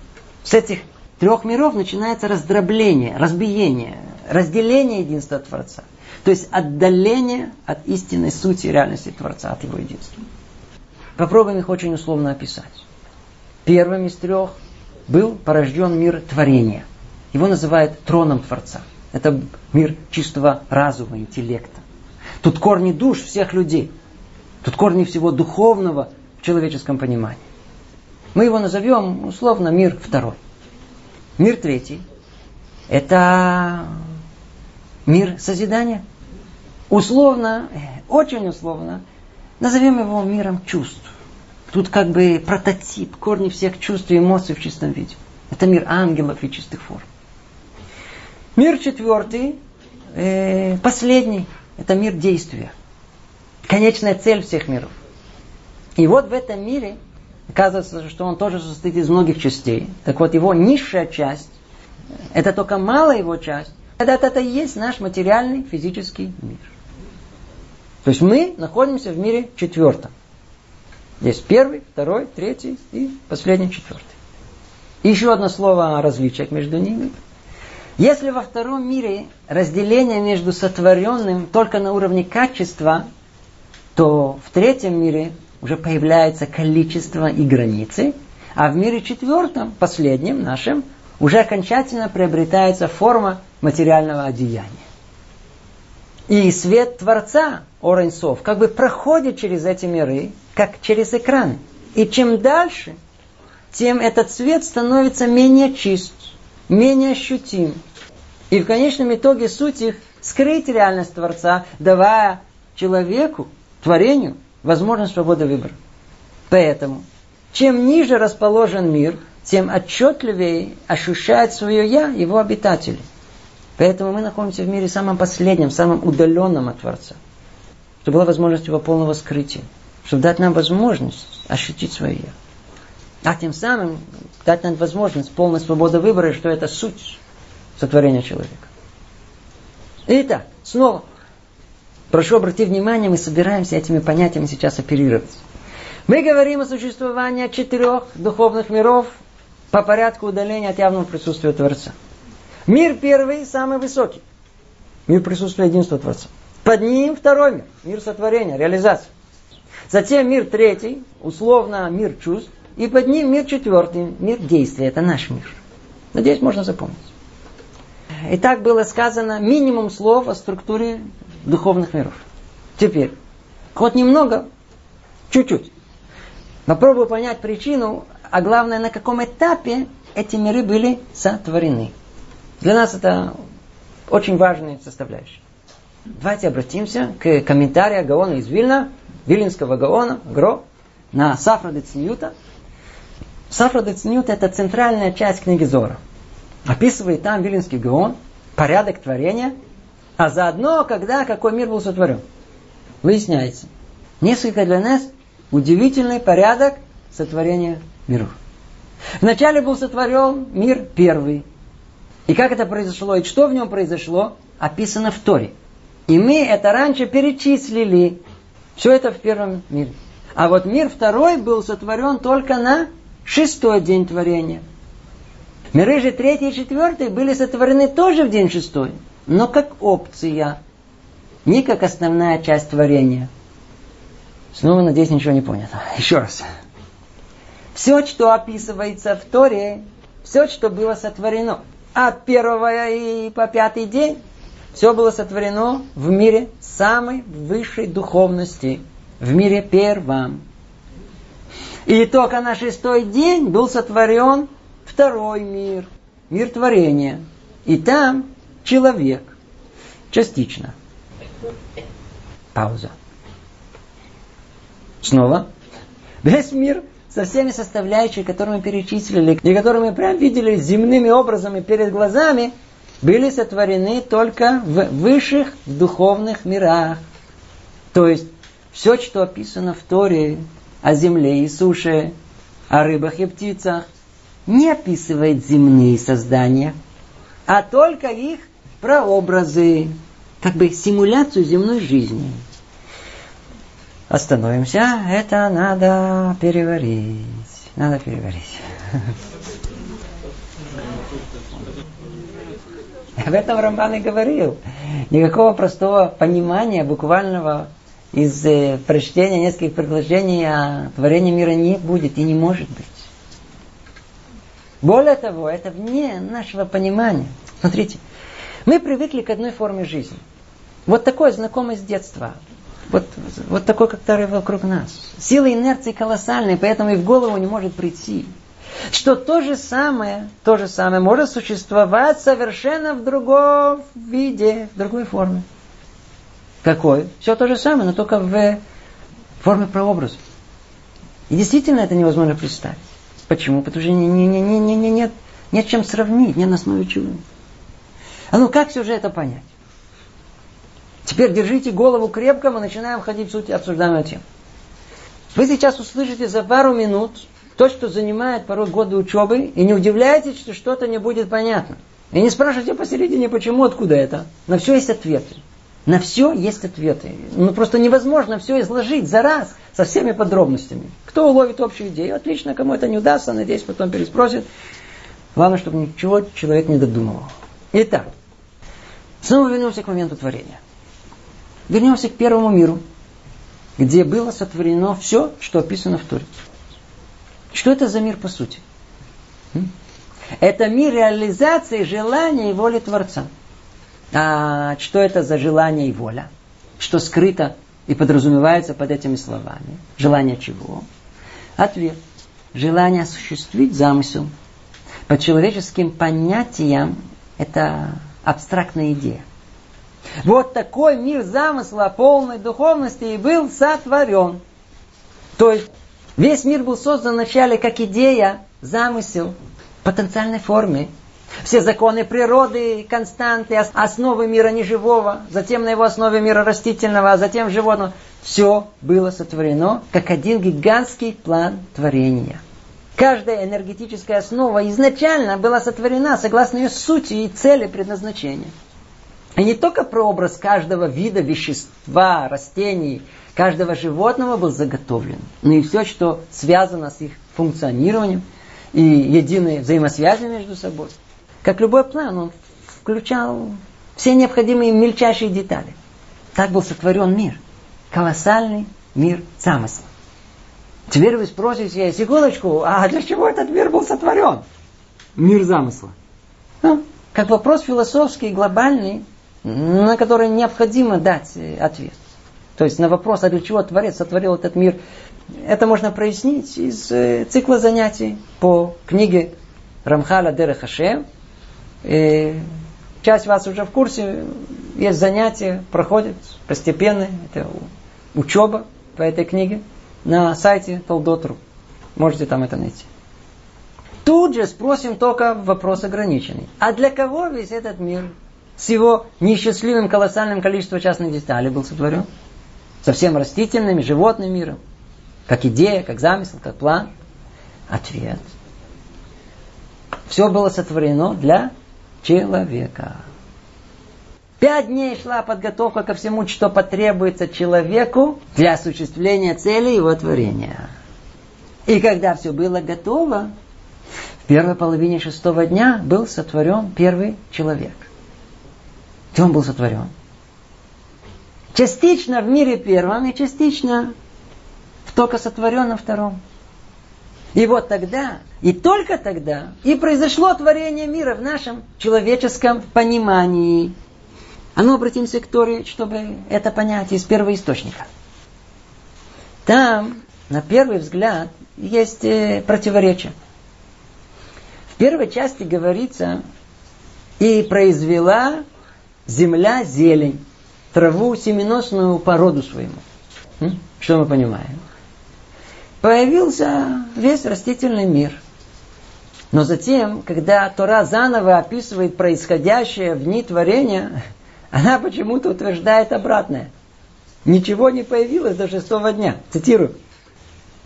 С этих трех миров начинается раздробление, разбиение, разделение единства Творца. То есть отдаление от истинной сути реальности Творца, от его единства. Попробуем их очень условно описать. Первым из трех был порожден мир творения. Его называют троном Творца. Это мир чистого разума, интеллекта. Тут корни душ всех людей. Тут корни всего духовного в человеческом понимании. Мы его назовем условно мир второй. Мир третий – это мир созидания. Условно, очень условно, назовем его миром чувств. Тут как бы прототип, корни всех чувств и эмоций в чистом виде. Это мир ангелов и чистых форм. Мир четвертый, э, последний, это мир действия. Конечная цель всех миров. И вот в этом мире оказывается, что он тоже состоит из многих частей. Так вот, его низшая часть, это только малая его часть, это, это, это и есть наш материальный физический мир. То есть мы находимся в мире четвертом. Здесь первый, второй, третий и последний четвертый. еще одно слово о различиях между ними. Если во втором мире разделение между сотворенным только на уровне качества, то в третьем мире уже появляется количество и границы, а в мире четвертом, последнем нашем, уже окончательно приобретается форма материального одеяния. И свет Творца, Ораньсов, как бы проходит через эти миры, как через экраны. И чем дальше, тем этот свет становится менее чист, менее ощутим. И в конечном итоге суть их скрыть реальность Творца, давая человеку, творению, возможность свободы выбора. Поэтому, чем ниже расположен мир, тем отчетливее ощущает свое «я» его обитатели – Поэтому мы находимся в мире самом последнем, самом удаленном от Творца. Чтобы была возможность его полного скрытия. Чтобы дать нам возможность ощутить свое «я». А тем самым дать нам возможность полной свободы выбора, что это суть сотворения человека. Итак, снова. Прошу обратить внимание, мы собираемся этими понятиями сейчас оперировать. Мы говорим о существовании четырех духовных миров по порядку удаления от явного присутствия Творца. Мир первый самый высокий. Мир присутствия единства Творца. Под ним второй мир. Мир сотворения, реализации. Затем мир третий, условно мир чувств. И под ним мир четвертый, мир действия. Это наш мир. Надеюсь, можно запомнить. И так было сказано минимум слов о структуре духовных миров. Теперь, хоть немного, чуть-чуть. Попробую понять причину, а главное, на каком этапе эти миры были сотворены. Для нас это очень важная составляющая. Давайте обратимся к комментарию Гаона из Вильна, Вилинского Гаона, Гро, на Сафра де Цнюта. Сафра де Цнюта это центральная часть книги Зора. Описывает там Вилинский Гаон, порядок творения, а заодно, когда какой мир был сотворен. Выясняется, несколько для нас удивительный порядок сотворения миров. Вначале был сотворен мир первый, и как это произошло, и что в нем произошло, описано в Торе. И мы это раньше перечислили. Все это в первом мире. А вот мир второй был сотворен только на шестой день творения. Миры же третий и четвертый были сотворены тоже в день шестой, но как опция, не как основная часть творения. Снова, надеюсь, ничего не понято. (laughs) Еще раз. Все, что описывается в Торе, все, что было сотворено – от первого и по пятый день все было сотворено в мире самой высшей духовности, в мире первом. И только на шестой день был сотворен второй мир, мир творения. И там человек, частично. Пауза. Снова. Весь мир со всеми составляющими, которые мы перечислили, и которые мы прям видели земными образами перед глазами, были сотворены только в высших духовных мирах. То есть все, что описано в Торе о земле и суше, о рыбах и птицах, не описывает земные создания, а только их прообразы, как бы симуляцию земной жизни. Остановимся. Это надо переварить. Надо переварить. Об этом Рамбан и говорил. Никакого простого понимания буквального из э, прочтения нескольких предложений о творении мира не будет и не может быть. Более того, это вне нашего понимания. Смотрите, мы привыкли к одной форме жизни. Вот такое знакомое с детства вот, вот такой, как Тары вокруг нас. Сила инерции колоссальная, поэтому и в голову не может прийти. Что то же самое, то же самое может существовать совершенно в другом виде, в другой форме. Какой? Все то же самое, но только в форме прообраза. И действительно это невозможно представить. Почему? Потому что не, не, не, не, не, нет Нет чем сравнить, не на основе чего. А ну как все же это понять? Теперь держите голову крепко, мы начинаем ходить в суть обсуждаемой темы. Вы сейчас услышите за пару минут то, что занимает порой годы учебы, и не удивляйтесь, что что-то не будет понятно. И не спрашивайте посередине, почему, откуда это. На все есть ответы. На все есть ответы. Ну просто невозможно все изложить за раз со всеми подробностями. Кто уловит общую идею, отлично, кому это не удастся, надеюсь, потом переспросит. Главное, чтобы ничего человек не додумывал. Итак, снова вернемся к моменту творения. Вернемся к первому миру, где было сотворено все, что описано в Туре. Что это за мир по сути? Это мир реализации желания и воли Творца. А что это за желание и воля? Что скрыто и подразумевается под этими словами? Желание чего? Ответ. Желание осуществить замысел. По человеческим понятиям это абстрактная идея. Вот такой мир замысла полной духовности и был сотворен. То есть весь мир был создан вначале как идея, замысел, потенциальной форме. Все законы природы, константы, основы мира неживого, затем на его основе мира растительного, а затем животного. Все было сотворено как один гигантский план творения. Каждая энергетическая основа изначально была сотворена согласно ее сути и цели предназначения. И не только прообраз каждого вида вещества, растений, каждого животного был заготовлен, но и все, что связано с их функционированием и единые взаимосвязи между собой. Как любой план, он включал все необходимые мельчайшие детали. Так был сотворен мир. Колоссальный мир замысла. Теперь вы спросите, секундочку, а для чего этот мир был сотворен? Мир замысла. Ну, как вопрос философский, глобальный, на который необходимо дать ответ. То есть на вопрос, а для чего Творец сотворил этот мир, это можно прояснить из э, цикла занятий по книге Рамхала Дерехашем. Часть вас уже в курсе, есть занятия, проходят постепенно, это учеба по этой книге на сайте Толдотру. Можете там это найти. Тут же спросим только вопрос ограниченный. А для кого весь этот мир с его несчастливым колоссальным количеством частных деталей был сотворен. Со всем растительным и животным миром. Как идея, как замысел, как план. Ответ. Все было сотворено для человека. Пять дней шла подготовка ко всему, что потребуется человеку для осуществления цели его творения. И когда все было готово, в первой половине шестого дня был сотворен первый человек. Где он был сотворен? Частично в мире первом и частично в только сотворенном втором. И вот тогда, и только тогда, и произошло творение мира в нашем человеческом понимании. А ну обратимся к Торе, чтобы это понять из первого источника. Там, на первый взгляд, есть э, противоречие. В первой части говорится, и произвела земля зелень, траву семеносную породу своему. Что мы понимаем? Появился весь растительный мир. Но затем, когда Тора заново описывает происходящее в дни творения, (laughs) она почему-то утверждает обратное. Ничего не появилось до шестого дня. Цитирую.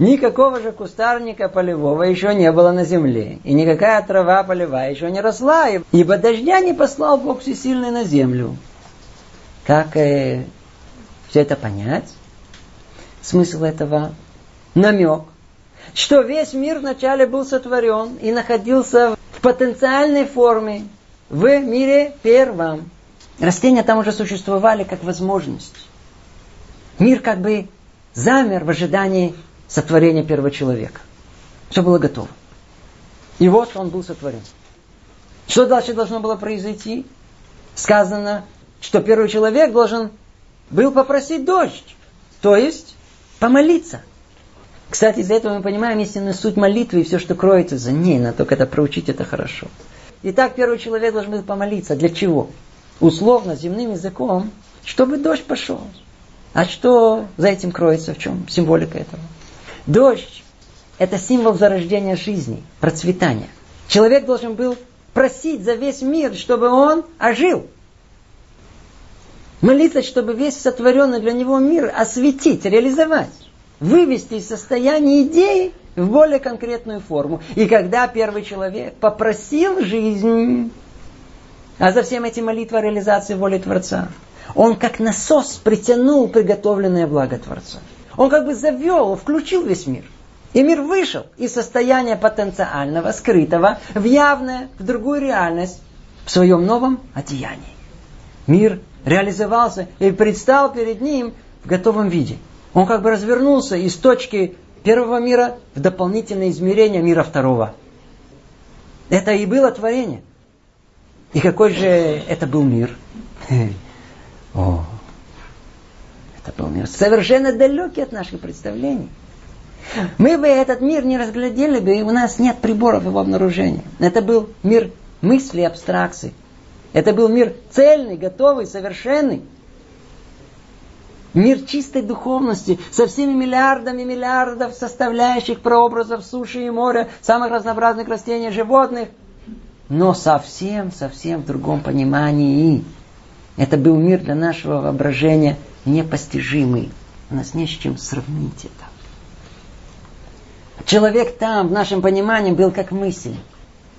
Никакого же кустарника полевого еще не было на земле, и никакая трава полевая еще не росла, ибо дождя не послал Бог всесильный на землю. Как э, все это понять? Смысл этого намек, что весь мир вначале был сотворен и находился в потенциальной форме в мире первом. Растения там уже существовали как возможность. Мир как бы замер в ожидании сотворения первого человека. Все было готово. И вот он был сотворен. Что дальше должно было произойти? Сказано, что первый человек должен был попросить дождь. То есть помолиться. Кстати, из-за этого мы понимаем истинную суть молитвы и все, что кроется за ней. Но только это проучить это хорошо. Итак, первый человек должен был помолиться. Для чего? Условно, земным языком, чтобы дождь пошел. А что за этим кроется? В чем символика этого? Дождь – это символ зарождения жизни, процветания. Человек должен был просить за весь мир, чтобы он ожил. Молиться, чтобы весь сотворенный для него мир осветить, реализовать. Вывести из состояния идеи в более конкретную форму. И когда первый человек попросил жизнь, а за всем этим молитва реализации воли Творца, он как насос притянул приготовленное благо Творца. Он как бы завел, включил весь мир. И мир вышел из состояния потенциального, скрытого, в явное, в другую реальность, в своем новом одеянии. Мир реализовался и предстал перед ним в готовом виде. Он как бы развернулся из точки первого мира в дополнительное измерение мира второго. Это и было творение. И какой же это был мир? (laughs) О, это был мир совершенно далекий от наших представлений. Мы бы этот мир не разглядели бы, и у нас нет приборов его обнаружения. Это был мир мысли, абстракций. Это был мир цельный, готовый, совершенный. Мир чистой духовности, со всеми миллиардами миллиардов составляющих прообразов суши и моря, самых разнообразных растений, животных. Но совсем, совсем в другом понимании. Это был мир для нашего воображения непостижимый. У нас не с чем сравнить это. Человек там, в нашем понимании, был как мысль.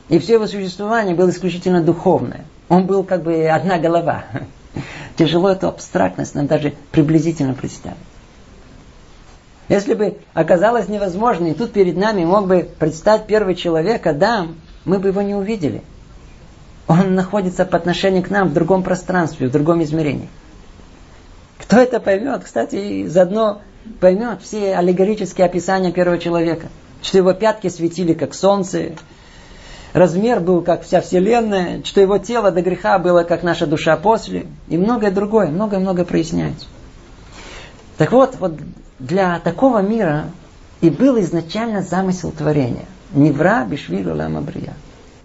И все его существование было исключительно духовное. Он был как бы одна голова. (laughs) Тяжело эту абстрактность нам даже приблизительно представить. Если бы оказалось невозможно, и тут перед нами мог бы предстать первый человек, Адам, мы бы его не увидели. Он находится по отношению к нам в другом пространстве, в другом измерении. Кто это поймет, кстати, заодно поймет все аллегорические описания первого человека. Что его пятки светили, как солнце, размер был, как вся вселенная, что его тело до греха было, как наша душа после, и многое другое, многое-многое проясняется. Так вот, вот для такого мира и был изначально замысел творения. Невра бишвилу ламабрия.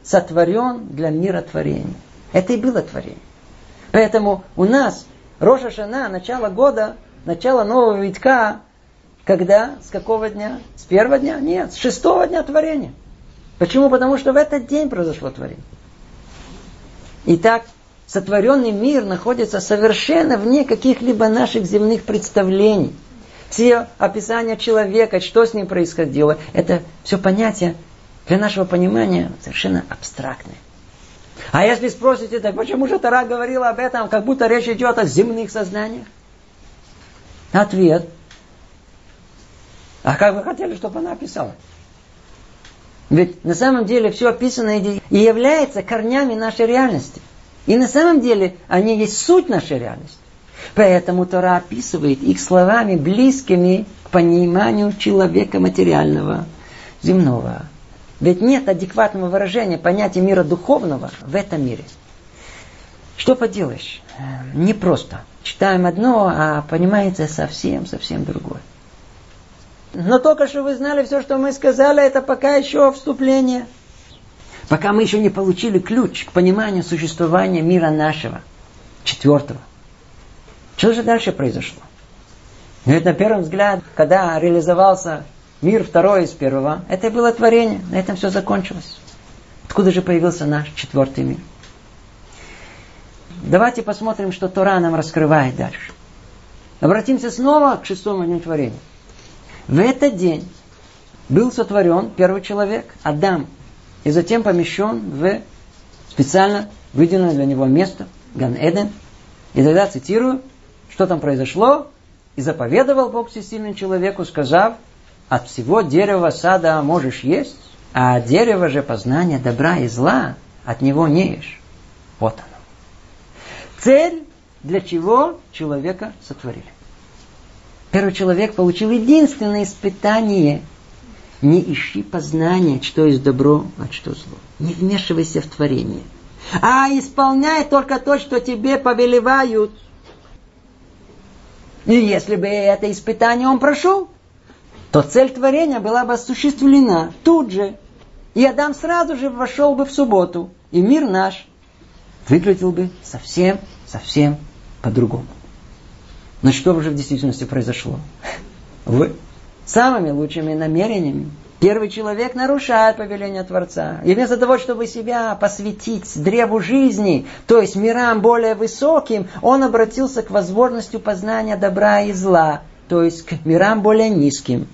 Сотворен для мира творения. Это и было творение. Поэтому у нас Роша Шана, начало года, начало нового витка, когда? С какого дня? С первого дня? Нет, с шестого дня творения. Почему? Потому что в этот день произошло творение. Итак, сотворенный мир находится совершенно вне каких-либо наших земных представлений. Все описания человека, что с ним происходило, это все понятия для нашего понимания совершенно абстрактные. А если спросите, так почему же Тара говорила об этом, как будто речь идет о земных сознаниях? Ответ. А как вы хотели, чтобы она описала? Ведь на самом деле все описанное и является корнями нашей реальности. И на самом деле они есть суть нашей реальности. Поэтому Тора описывает их словами близкими к пониманию человека материального, земного. Ведь нет адекватного выражения понятия мира духовного в этом мире. Что поделаешь? Не просто. Читаем одно, а понимается совсем-совсем другое. Но только что вы знали все, что мы сказали, это пока еще вступление. Пока мы еще не получили ключ к пониманию существования мира нашего, четвертого. Что же дальше произошло? Ведь на первый взгляд, когда реализовался Мир второй из первого. Это было творение. На этом все закончилось. Откуда же появился наш четвертый мир? Давайте посмотрим, что Тора нам раскрывает дальше. Обратимся снова к шестому дню творения. В этот день был сотворен первый человек, Адам, и затем помещен в специально выделенное для него место, Ган-Эден. И тогда цитирую, что там произошло, и заповедовал Бог всесильному человеку, сказав, от всего дерева сада можешь есть, а от дерева же познания добра и зла от него не ешь. Вот оно. Цель, для чего человека сотворили. Первый человек получил единственное испытание. Не ищи познания, что есть добро, а что зло. Не вмешивайся в творение. А исполняй только то, что тебе повелевают. И если бы это испытание он прошел, то цель творения была бы осуществлена тут же. И Адам сразу же вошел бы в субботу, и мир наш выглядел бы совсем, совсем по-другому. Но что же в действительности произошло? Вы самыми лучшими намерениями Первый человек нарушает повеление Творца. И вместо того, чтобы себя посвятить древу жизни, то есть мирам более высоким, он обратился к возможности познания добра и зла, то есть к мирам более низким,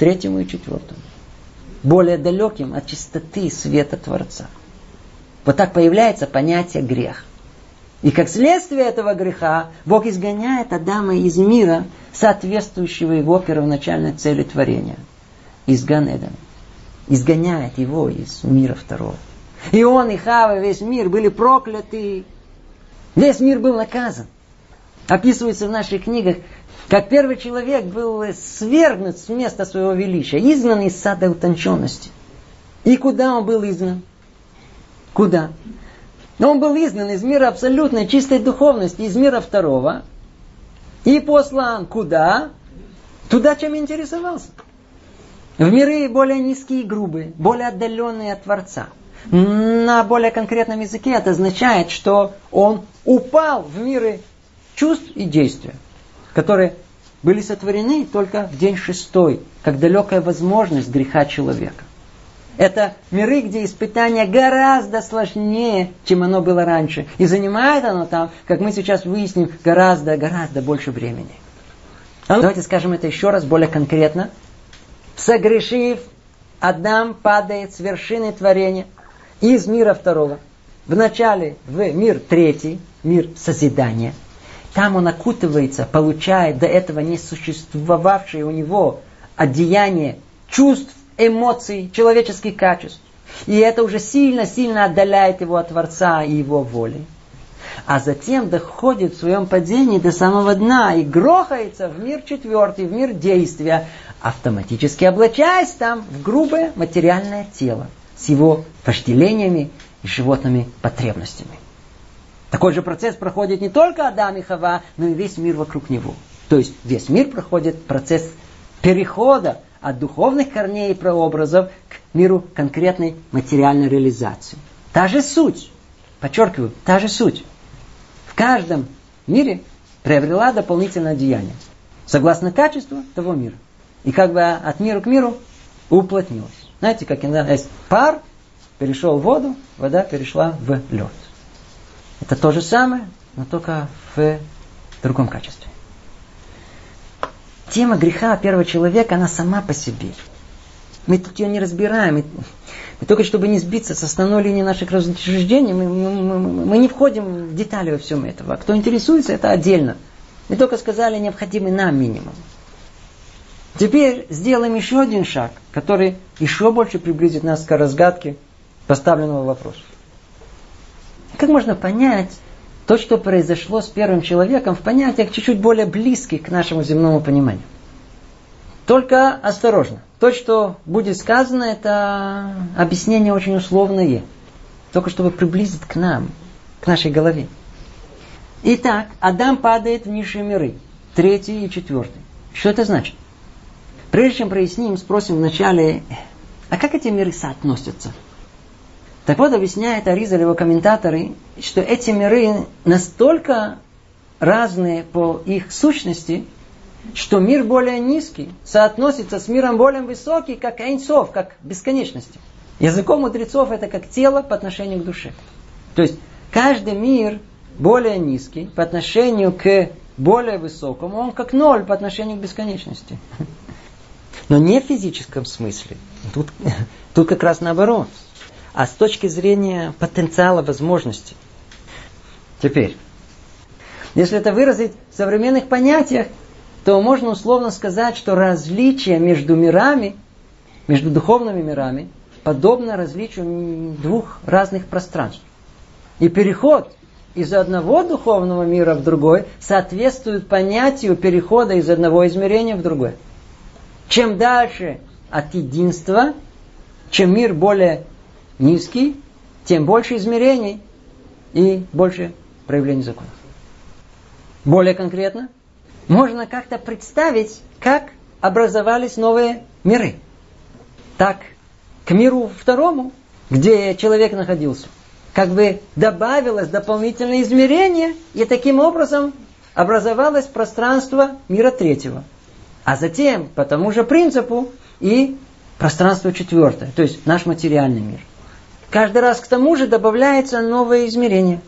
третьему и четвертому, более далеким от чистоты света Творца. Вот так появляется понятие грех. И как следствие этого греха Бог изгоняет Адама из мира, соответствующего его первоначальной цели творения – из Ганедана. Изгоняет его из мира второго. И он, и Хава, весь мир были прокляты. Весь мир был наказан. Описывается в наших книгах, как первый человек был свергнут с места своего величия, изгнан из сада утонченности. И куда он был изгнан? Куда? Но он был изгнан из мира абсолютной чистой духовности, из мира второго. И послан куда? Туда, чем интересовался. В миры более низкие и грубые, более отдаленные от Творца. На более конкретном языке это означает, что он упал в миры чувств и действия, которые были сотворены только в день шестой, как далекая возможность греха человека. Это миры, где испытание гораздо сложнее, чем оно было раньше. И занимает оно там, как мы сейчас выясним, гораздо-гораздо больше времени. Давайте скажем это еще раз более конкретно. Согрешив, Адам падает с вершины творения из мира второго. Вначале в мир третий, мир созидания. Там он окутывается, получает до этого не существовавшее у него одеяние чувств, эмоций, человеческих качеств. И это уже сильно-сильно отдаляет его от Творца и его воли. А затем доходит в своем падении до самого дна и грохается в мир четвертый, в мир действия, автоматически облачаясь там в грубое материальное тело с его вожделениями и животными потребностями. Такой же процесс проходит не только Адам и Хава, но и весь мир вокруг него. То есть весь мир проходит процесс перехода от духовных корней и прообразов к миру конкретной материальной реализации. Та же суть, подчеркиваю, та же суть, в каждом мире приобрела дополнительное деяние, согласно качеству того мира и как бы от мира к миру уплотнилась. Знаете, как иногда есть пар, перешел в воду, вода перешла в лед. Это то же самое, но только в другом качестве. Тема греха первого человека, она сама по себе. Мы тут ее не разбираем. Мы, мы только чтобы не сбиться с основной линии наших рассуждений, мы, мы, мы, мы не входим в детали во всем этого. Кто интересуется, это отдельно. Мы только сказали необходимый нам минимум. Теперь сделаем еще один шаг, который еще больше приблизит нас к разгадке поставленного вопроса. Как можно понять то, что произошло с первым человеком в понятиях чуть-чуть более близких к нашему земному пониманию? Только осторожно. То, что будет сказано, это объяснение очень условное. Только чтобы приблизить к нам, к нашей голове. Итак, Адам падает в низшие миры. Третий и четвертый. Что это значит? Прежде чем проясним, спросим вначале, а как эти миры соотносятся? Так вот, объясняет Аризаль его комментаторы, что эти миры настолько разные по их сущности, что мир более низкий соотносится с миром более высокий, как Эйнсов, как бесконечности. Языком мудрецов это как тело по отношению к душе. То есть каждый мир более низкий по отношению к более высокому, он как ноль по отношению к бесконечности. (laughs) Но не в физическом смысле. Тут, (laughs) тут как раз наоборот. А с точки зрения потенциала возможностей. Теперь, если это выразить в современных понятиях, то можно условно сказать, что различие между мирами, между духовными мирами, подобно различию двух разных пространств. И переход из одного духовного мира в другой соответствует понятию перехода из одного измерения в другое. Чем дальше от единства, чем мир более низкий, тем больше измерений и больше проявлений законов. Более конкретно, можно как-то представить, как образовались новые миры. Так, к миру второму, где человек находился, как бы добавилось дополнительное измерение, и таким образом образовалось пространство мира третьего – а затем, по тому же принципу, и пространство четвертое, то есть наш материальный мир. Каждый раз к тому же добавляется новое измерение.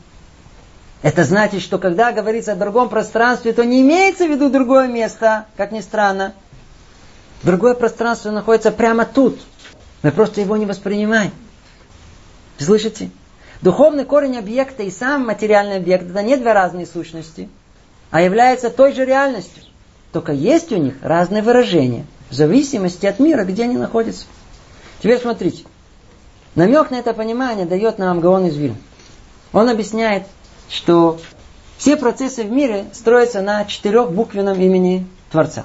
Это значит, что когда говорится о другом пространстве, то не имеется в виду другое место, как ни странно. Другое пространство находится прямо тут. Мы просто его не воспринимаем. Слышите? Духовный корень объекта и сам материальный объект – это не две разные сущности, а является той же реальностью. Только есть у них разные выражения, в зависимости от мира, где они находятся. Теперь смотрите. Намек на это понимание дает нам Гаон из Вильна. Он объясняет, что все процессы в мире строятся на четырехбуквенном имени Творца.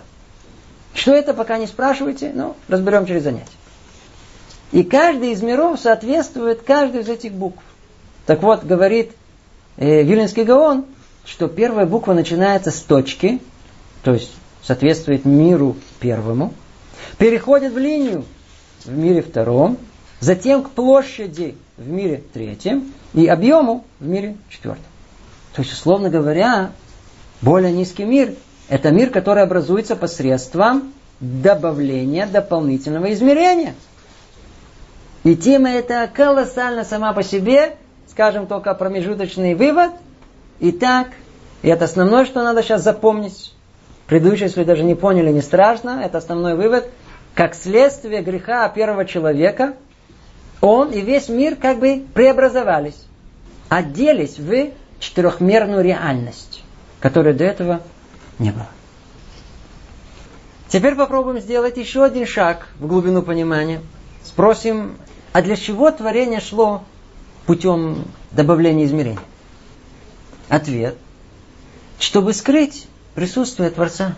Что это, пока не спрашивайте, но разберем через занятие. И каждый из миров соответствует каждой из этих букв. Так вот, говорит э, Виленский Гаон, что первая буква начинается с точки, то есть соответствует миру первому, переходит в линию в мире втором, затем к площади в мире третьем и объему в мире четвертом. То есть, условно говоря, более низкий мир – это мир, который образуется посредством добавления дополнительного измерения. И тема эта колоссальна сама по себе – скажем только промежуточный вывод. Итак, и это основное, что надо сейчас запомнить. Предыдущее, если даже не поняли, не страшно. Это основной вывод. Как следствие греха первого человека, он и весь мир как бы преобразовались. Оделись в четырехмерную реальность, которой до этого не было. Теперь попробуем сделать еще один шаг в глубину понимания. Спросим, а для чего творение шло путем добавления измерений? Ответ. Чтобы скрыть присутствие Творца.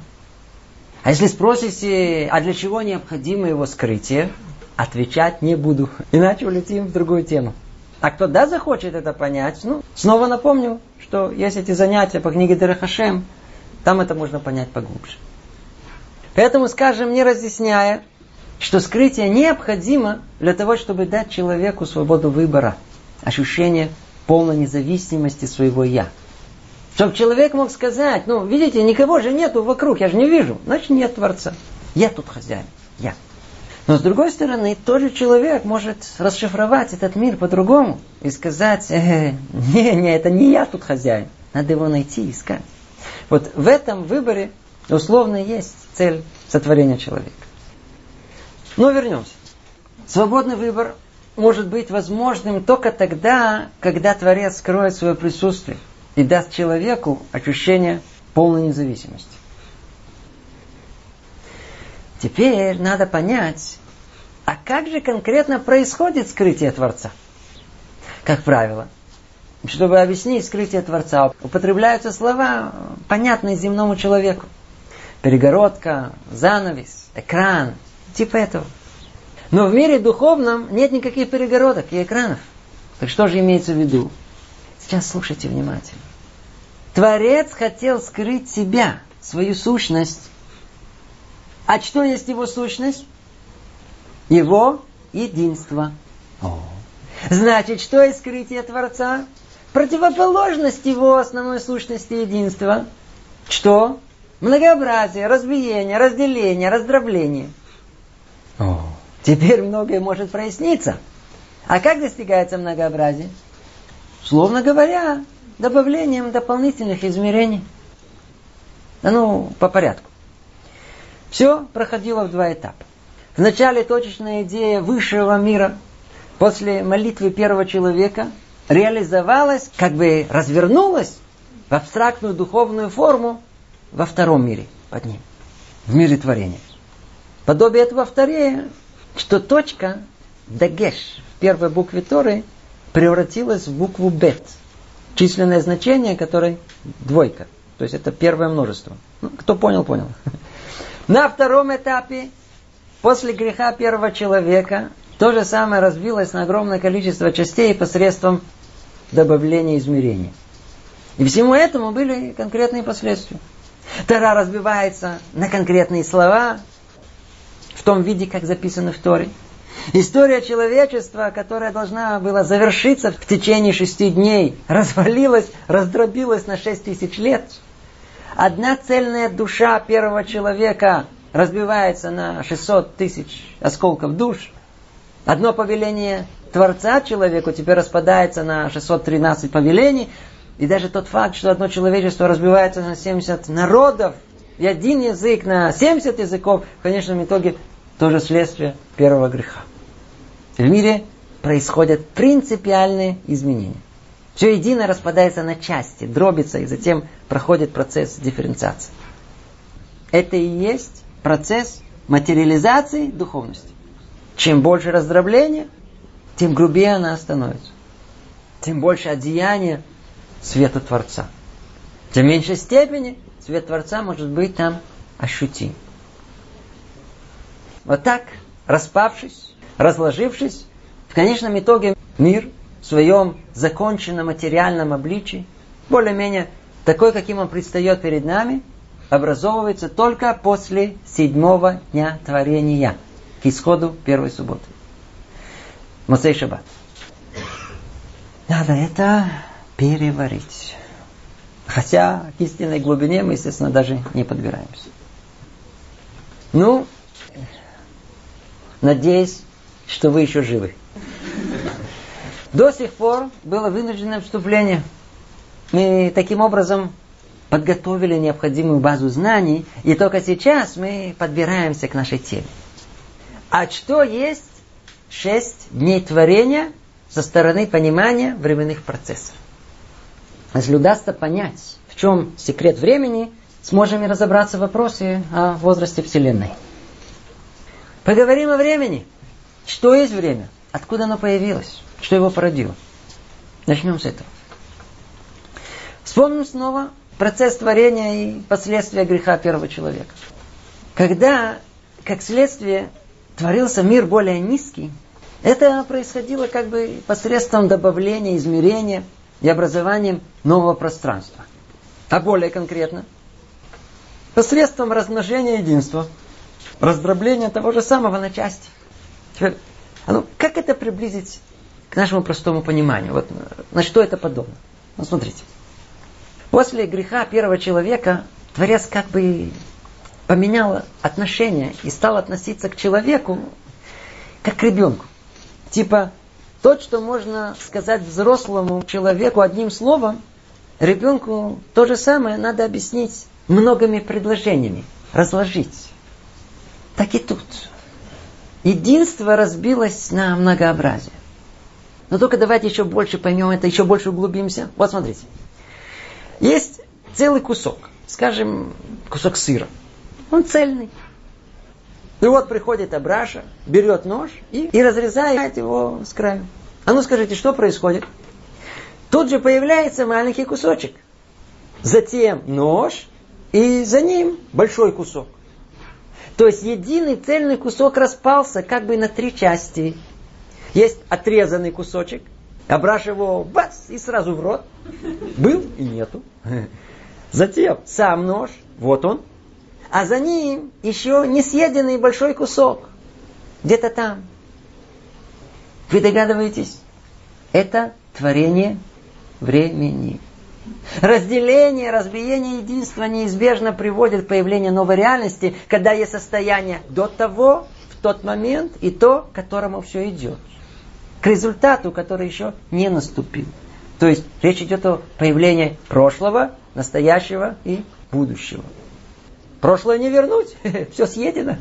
А если спросите, а для чего необходимо его скрытие, отвечать не буду. (laughs) Иначе улетим в другую тему. А кто да захочет это понять, ну, снова напомню, что есть эти занятия по книге Дерехашем, там это можно понять поглубже. Поэтому, скажем, не разъясняя, что скрытие необходимо для того, чтобы дать человеку свободу выбора – ощущение полной независимости своего «я». Чтобы человек мог сказать, ну, видите, никого же нету вокруг, я же не вижу, значит нет Творца. Я тут хозяин, я. Но с другой стороны, тот же человек может расшифровать этот мир по-другому и сказать, э, не, не, это не я тут хозяин, надо его найти, и искать. Вот в этом выборе условно есть цель сотворения человека. Но вернемся. Свободный выбор может быть возможным только тогда, когда Творец скроет свое присутствие и даст человеку ощущение полной независимости. Теперь надо понять, а как же конкретно происходит скрытие Творца? Как правило, чтобы объяснить скрытие Творца, употребляются слова, понятные земному человеку. Перегородка, занавес, экран, типа этого. Но в мире духовном нет никаких перегородок и экранов. Так что же имеется в виду? Сейчас слушайте внимательно. Творец хотел скрыть себя, свою сущность. А что есть его сущность? Его единство. О. Значит, что есть скрытие Творца? Противоположность его основной сущности единства. Что? Многообразие, разбиение, разделение, раздробление. О. Теперь многое может проясниться. А как достигается многообразие? Словно говоря, добавлением дополнительных измерений. Да ну, по порядку. Все проходило в два этапа. Вначале точечная идея высшего мира после молитвы первого человека реализовалась, как бы развернулась в абстрактную духовную форму во втором мире под ним, в мире творения. Подобие этого вторее что точка дагеш в первой букве Торы превратилась в букву бет. Численное значение которой двойка. То есть это первое множество. Ну, кто понял, понял. (laughs) На втором этапе, после греха первого человека, то же самое разбилось на огромное количество частей посредством добавления измерений. И всему этому были конкретные последствия. Тора разбивается на конкретные слова, в том виде, как записано в Торе. История человечества, которая должна была завершиться в течение шести дней, развалилась, раздробилась на шесть тысяч лет. Одна цельная душа первого человека разбивается на 600 тысяч осколков душ. Одно повеление Творца человеку теперь распадается на 613 повелений. И даже тот факт, что одно человечество разбивается на 70 народов, и один язык на 70 языков, в конечном итоге тоже следствие первого греха. В мире происходят принципиальные изменения. Все едино распадается на части, дробится и затем проходит процесс дифференциации. Это и есть процесс материализации духовности. Чем больше раздробления, тем грубее она становится. Тем больше одеяния света Творца. Тем меньшей степени свет Творца может быть там ощутим. Вот так, распавшись, разложившись, в конечном итоге мир в своем законченном материальном обличии, более-менее такой, каким он предстает перед нами, образовывается только после седьмого дня творения, к исходу первой субботы. Моцей Шаббат. Надо это переварить. Хотя к истинной глубине мы, естественно, даже не подбираемся. Ну, надеюсь, что вы еще живы. До сих пор было вынужденное вступление. Мы таким образом подготовили необходимую базу знаний, и только сейчас мы подбираемся к нашей теме. А что есть шесть дней творения со стороны понимания временных процессов? Если удастся понять, в чем секрет времени, сможем и разобраться в вопросе о возрасте Вселенной. Поговорим о времени. Что есть время? Откуда оно появилось? Что его породило? Начнем с этого. Вспомним снова процесс творения и последствия греха первого человека. Когда, как следствие, творился мир более низкий, это происходило как бы посредством добавления, измерения и образованием нового пространства. А более конкретно, посредством размножения единства, раздробления того же самого на части. Теперь, а ну, как это приблизить к нашему простому пониманию? Вот на что это подобно? Ну, смотрите. После греха первого человека Творец как бы поменял отношение и стал относиться к человеку как к ребенку. Типа, то, что можно сказать взрослому человеку одним словом, ребенку то же самое надо объяснить многими предложениями, разложить. Так и тут. Единство разбилось на многообразие. Но только давайте еще больше поймем это, еще больше углубимся. Вот смотрите. Есть целый кусок, скажем, кусок сыра. Он цельный. И вот приходит Абраша, берет нож и, и разрезает его с краю. А ну скажите, что происходит? Тут же появляется маленький кусочек. Затем нож, и за ним большой кусок. То есть единый цельный кусок распался как бы на три части. Есть отрезанный кусочек, Абраш его бац, и сразу в рот. Был и нету. Затем сам нож, вот он. А за ним еще не съеденный большой кусок. Где-то там. Вы догадываетесь? Это творение времени. Разделение, разбиение единства неизбежно приводит к появлению новой реальности, когда есть состояние до того, в тот момент и то, к которому все идет к результату, который еще не наступил. То есть речь идет о появлении прошлого, настоящего и будущего. Прошлое не вернуть, (laughs) все съедено.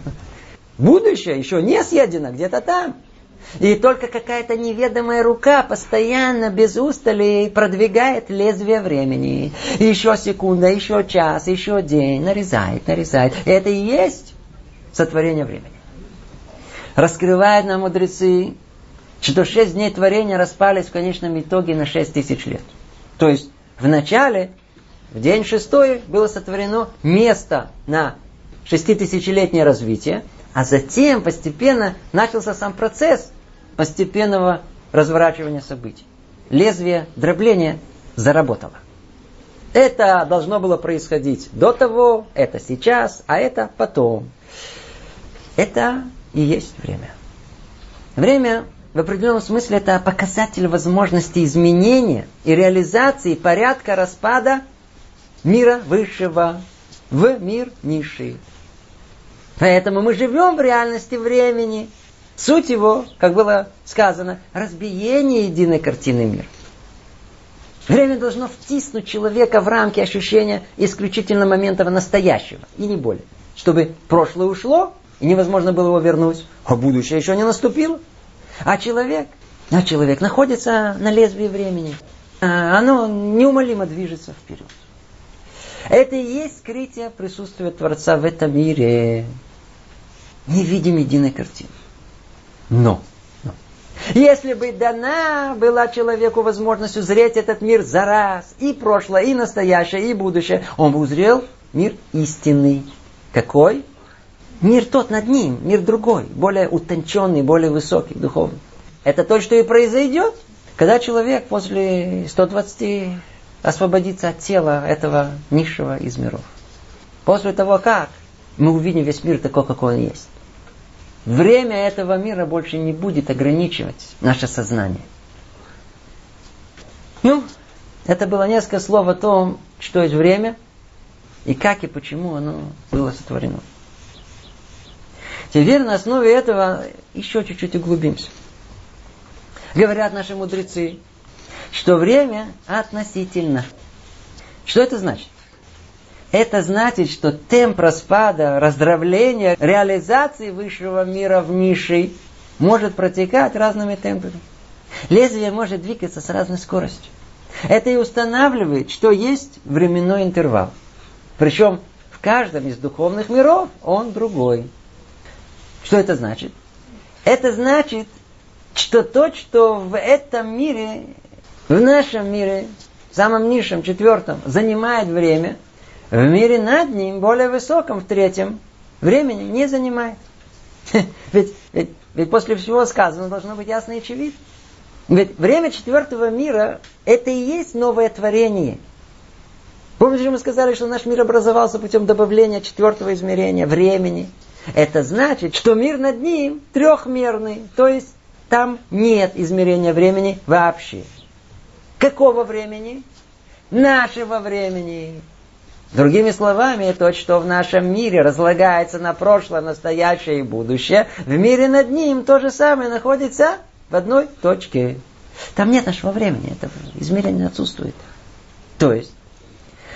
Будущее еще не съедено, где-то там. И только какая-то неведомая рука постоянно, без устали, продвигает лезвие времени. Еще секунда, еще час, еще день. Нарезает, нарезает. Это и есть сотворение времени. Раскрывает нам мудрецы что шесть дней творения распались в конечном итоге на шесть тысяч лет. То есть в начале, в день шестой, было сотворено место на шеститысячелетнее развитие, а затем постепенно начался сам процесс постепенного разворачивания событий. Лезвие дробления заработало. Это должно было происходить до того, это сейчас, а это потом. Это и есть время. Время в определенном смысле это показатель возможности изменения и реализации порядка распада мира высшего в мир низший. Поэтому мы живем в реальности времени. Суть его, как было сказано, разбиение единой картины мира. Время должно втиснуть человека в рамки ощущения исключительно момента настоящего, и не более. Чтобы прошлое ушло, и невозможно было его вернуть, а будущее еще не наступило. А человек, а человек находится на лезвии времени. А оно неумолимо движется вперед. Это и есть скрытие присутствия Творца в этом мире. Не видим единой картины. Но, но если бы дана была человеку возможность узреть этот мир за раз, и прошлое, и настоящее, и будущее, он бы узрел мир истинный. Какой? Мир тот над ним, мир другой, более утонченный, более высокий, духовный. Это то, что и произойдет, когда человек после 120 освободится от тела этого низшего из миров. После того, как мы увидим весь мир такой, какой он есть. Время этого мира больше не будет ограничивать наше сознание. Ну, это было несколько слов о том, что есть время, и как и почему оно было сотворено. Теперь на основе этого еще чуть-чуть углубимся. Говорят наши мудрецы, что время относительно. Что это значит? Это значит, что темп распада, раздравления, реализации высшего мира в низший может протекать разными темпами. Лезвие может двигаться с разной скоростью. Это и устанавливает, что есть временной интервал. Причем в каждом из духовных миров он другой. Что это значит? Это значит, что то, что в этом мире, в нашем мире, самом низшем, четвертом, занимает время – в мире над ним, более высоком, в третьем, времени не занимает. (laughs) Ведь, ведь, ведь после всего сказанного должно быть ясно и очевидно. Ведь время четвертого мира – это и есть новое творение. Помните, мы сказали, что наш мир образовался путем добавления четвертого измерения, времени. Это значит, что мир над ним трехмерный, то есть там нет измерения времени вообще. Какого времени? Нашего времени. Другими словами, то, что в нашем мире разлагается на прошлое, настоящее и будущее, в мире над ним то же самое находится в одной точке. Там нет нашего времени, это измерение отсутствует. То есть,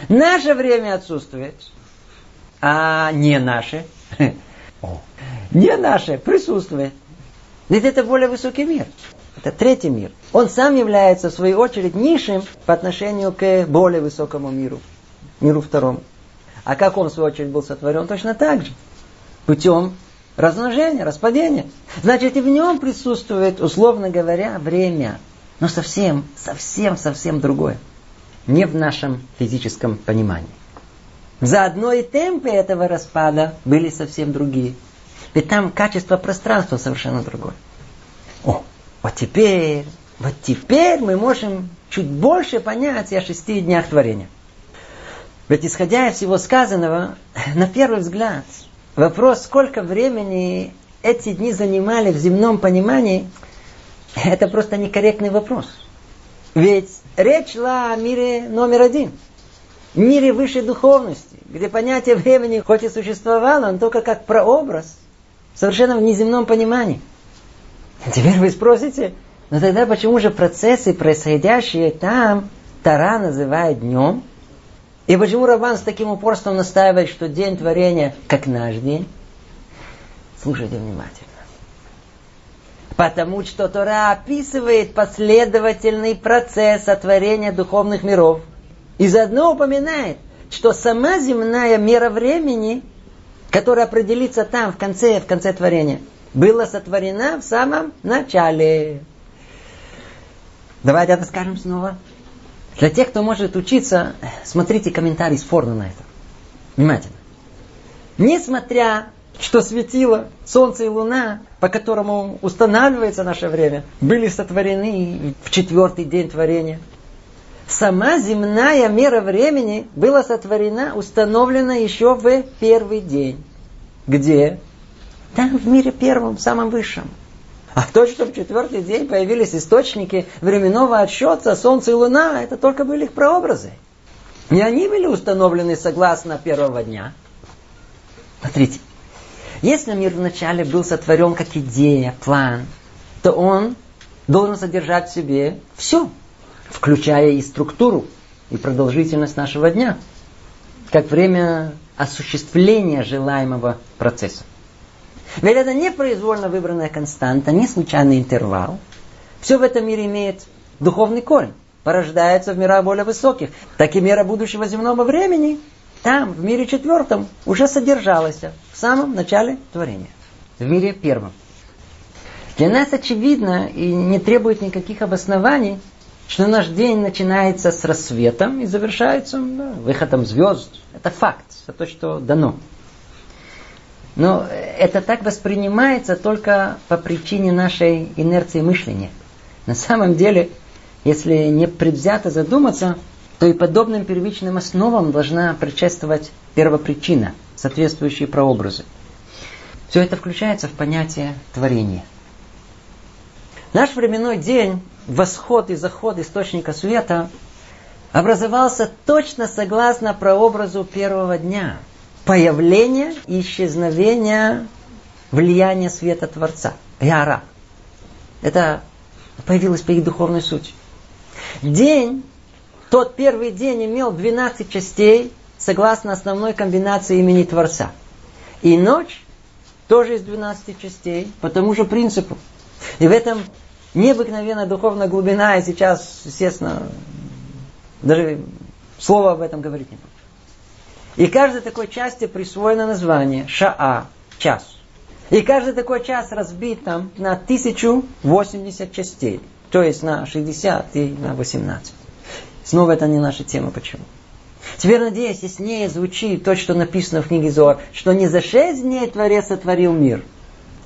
наше время отсутствует, а не наше. (laughs) Не наше присутствует. Ведь это более высокий мир. Это третий мир. Он сам является, в свою очередь, низшим по отношению к более высокому миру миру второму. А как он, в свою очередь, был сотворен? Точно так же. Путем размножения, распадения. Значит, и в нем присутствует, условно говоря, время. Но совсем, совсем, совсем другое. Не в нашем физическом понимании. Заодно и темпы этого распада были совсем другие. Ведь там качество пространства совершенно другое. О, вот теперь, вот теперь мы можем чуть больше понять о шести днях творения. Ведь исходя из всего сказанного, (laughs) на первый взгляд, вопрос, сколько времени эти дни занимали в земном понимании, (laughs) это просто некорректный вопрос. Ведь речь шла о мире номер один. Мире высшей духовности, где понятие времени хоть и существовало, но только как прообраз, совершенно в неземном понимании. Теперь вы спросите, но тогда почему же процессы, происходящие там, Тара называет днем, и почему Рабан с таким упорством настаивает, что день творения как наш день? Слушайте внимательно. Потому что Тора описывает последовательный процесс сотворения духовных миров. И заодно упоминает, что сама земная мера времени, которая определится там, в конце, в конце творения, была сотворена в самом начале. Давайте это скажем снова. Для тех, кто может учиться, смотрите комментарий с на это. Внимательно. Несмотря, что светило Солнце и Луна, по которому устанавливается наше время, были сотворены в четвертый день творения. Сама земная мера времени была сотворена, установлена еще в первый день. Где? Там, в мире первом, самом высшем. А то, что в четвертый день появились источники временного отсчета, Солнце и Луна, это только были их прообразы. Не они были установлены согласно первого дня. Смотрите, Если мир вначале был сотворен как идея, план, то он должен содержать в себе все, включая и структуру, и продолжительность нашего дня, как время осуществления желаемого процесса. Ведь это не произвольно выбранная константа, не случайный интервал. Все в этом мире имеет духовный корень, порождается в мирах более высоких. Так и мера будущего земного времени там, в мире четвертом, уже содержалась в самом начале творения. В мире первом. Для нас очевидно и не требует никаких обоснований, что наш день начинается с рассветом и завершается да, выходом звезд. Это факт, это то, что дано. Но это так воспринимается только по причине нашей инерции мышления. На самом деле, если не предвзято задуматься, то и подобным первичным основам должна предшествовать первопричина, соответствующие прообразы. Все это включается в понятие творения. Наш временной день, восход и заход источника света, образовался точно согласно прообразу первого дня. Появление и исчезновение влияния света Творца. Яра. Это появилось по их духовной сути. День, тот первый день имел 12 частей, согласно основной комбинации имени Творца. И ночь тоже из 12 частей, по тому же принципу. И в этом необыкновенная духовная глубина, и сейчас, естественно, даже слова об этом говорить не буду. И каждой такой части присвоено название Шаа, час. И каждый такой час разбит там на 1080 частей. То есть на 60 и на 18. Снова это не наша тема. Почему? Теперь, надеюсь, яснее звучит то, что написано в книге Зор, что не за шесть дней Творец сотворил мир,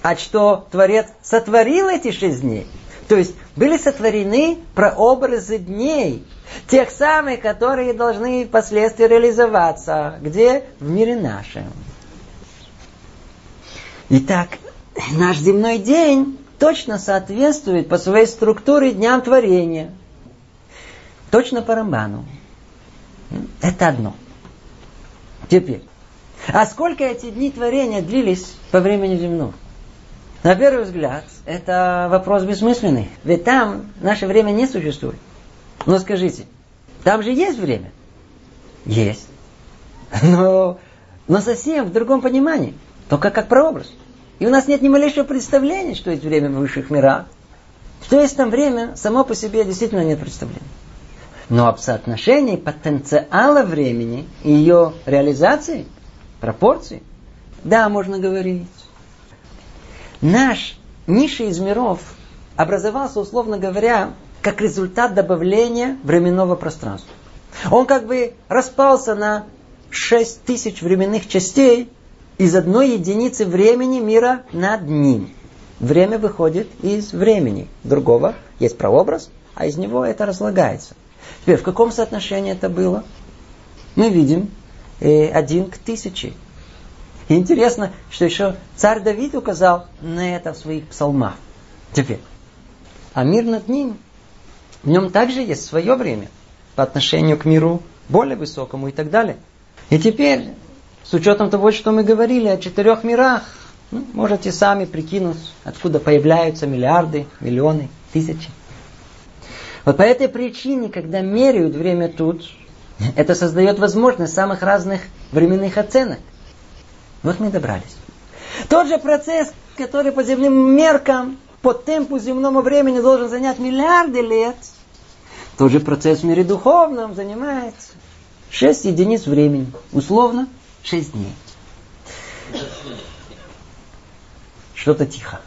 а что Творец сотворил эти шесть дней. То есть были сотворены прообразы дней, тех самых, которые должны впоследствии реализоваться. Где? В мире нашем. Итак, наш земной день точно соответствует по своей структуре дням творения. Точно по Рамбану. Это одно. Теперь. А сколько эти дни творения длились по времени земного? На первый взгляд, это вопрос бессмысленный. Ведь там наше время не существует. Но скажите, там же есть время? Есть. (laughs) Но, но совсем в другом понимании. Только как прообраз. И у нас нет ни малейшего представления, что есть время в высших мирах. Что есть там время, само по себе действительно нет представления. Но об соотношении потенциала времени и ее реализации, пропорции, да, можно говорить наш низший из миров образовался, условно говоря, как результат добавления временного пространства. Он как бы распался на шесть тысяч временных частей из одной единицы времени мира над ним. Время выходит из времени другого. Есть прообраз, а из него это разлагается. Теперь, в каком соотношении это было? Мы видим э, один к тысяче. И интересно, что еще царь Давид указал на это в своих псалмах. Теперь. А мир над ним, в нем также есть свое время по отношению к миру более высокому и так далее. И теперь, с учетом того, что мы говорили о четырех мирах, ну, можете сами прикинуть, откуда появляются миллиарды, миллионы, тысячи. Вот по этой причине, когда меряют время тут, это создает возможность самых разных временных оценок. Вот мы добрались. Тот же процесс, который по земным меркам, по темпу земному времени должен занять миллиарды лет, тот же процесс в мире духовном занимает 6 единиц времени. Условно 6 дней. Что-то тихо.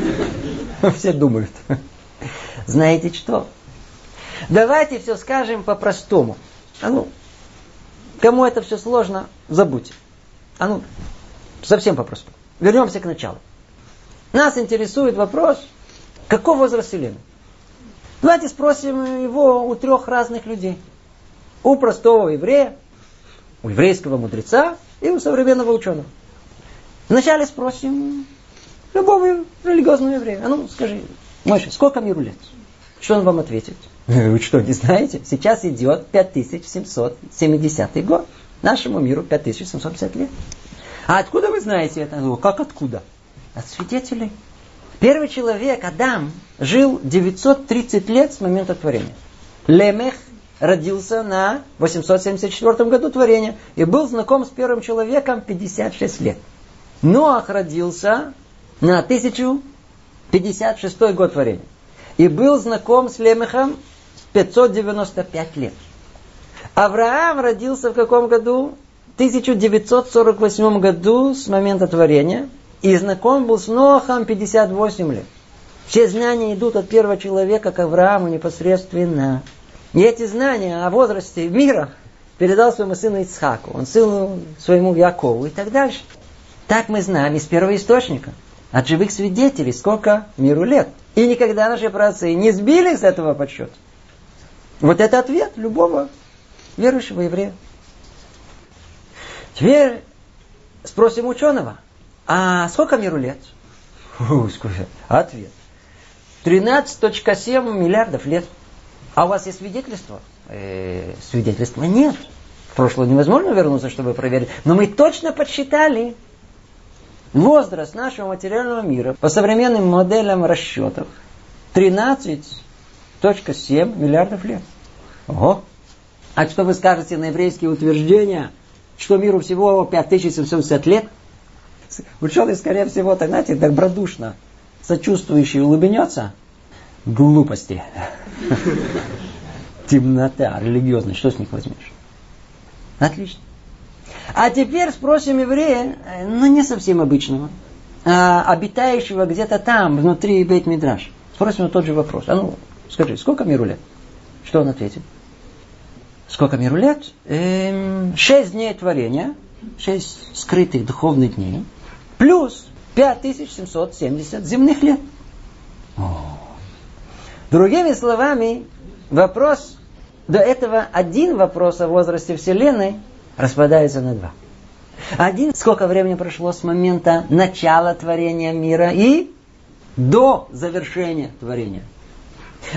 (laughs) Все думают. Знаете что? Давайте все скажем по-простому. А ну, кому это все сложно, забудьте. А ну, совсем попросту. Вернемся к началу. Нас интересует вопрос, каков возраст Вселенной? Давайте спросим его у трех разных людей. У простого еврея, у еврейского мудреца и у современного ученого. Вначале спросим любого религиозного еврея. А ну, скажи, Мойша, сколько миру лет? Что он вам ответит? Вы что, не знаете? Сейчас идет 5770 год. Нашему миру 5750 лет. А откуда вы знаете это? Ну, как откуда? От свидетелей. Первый человек, Адам, жил 930 лет с момента творения. Лемех родился на 874 году творения и был знаком с первым человеком 56 лет. Ноах родился на 1056 год творения и был знаком с Лемехом 595 лет. Авраам родился в каком году? В 1948 году с момента творения и знаком был с Нохом 58 лет. Все знания идут от первого человека к Аврааму непосредственно. И эти знания о возрасте мира передал своему сыну Ицхаку, он сыну своему Якову и так дальше. Так мы знаем из первого источника, от живых свидетелей, сколько миру лет. И никогда наши працы не сбили с этого подсчета. Вот это ответ любого верующего еврея. Теперь спросим ученого, а сколько миру лет? Фу? Ответ. 13.7 миллиардов лет. А у вас есть свидетельство? Э, свидетельства нет. В прошлое невозможно вернуться, чтобы проверить. Но мы точно подсчитали возраст нашего материального мира по современным моделям расчетов 13.7 миллиардов лет. Ого! А что вы скажете на еврейские утверждения, что миру всего 5770 лет? Ученый, скорее всего, так, знаете, добродушно, сочувствующий улыбнется. Глупости. (laughs) Темнота, религиозность, что с них возьмешь? Отлично. А теперь спросим еврея, ну не совсем обычного, а обитающего где-то там, внутри Бейт Мидраш. Спросим его тот же вопрос. А ну, скажи, сколько миру лет? Что он ответит? Сколько миру лет? Эм, шесть дней творения, шесть скрытых духовных дней, плюс 5770 земных лет. О. Другими словами, вопрос, до этого один вопрос о возрасте Вселенной распадается на два. Один, сколько времени прошло с момента начала творения мира и до завершения творения.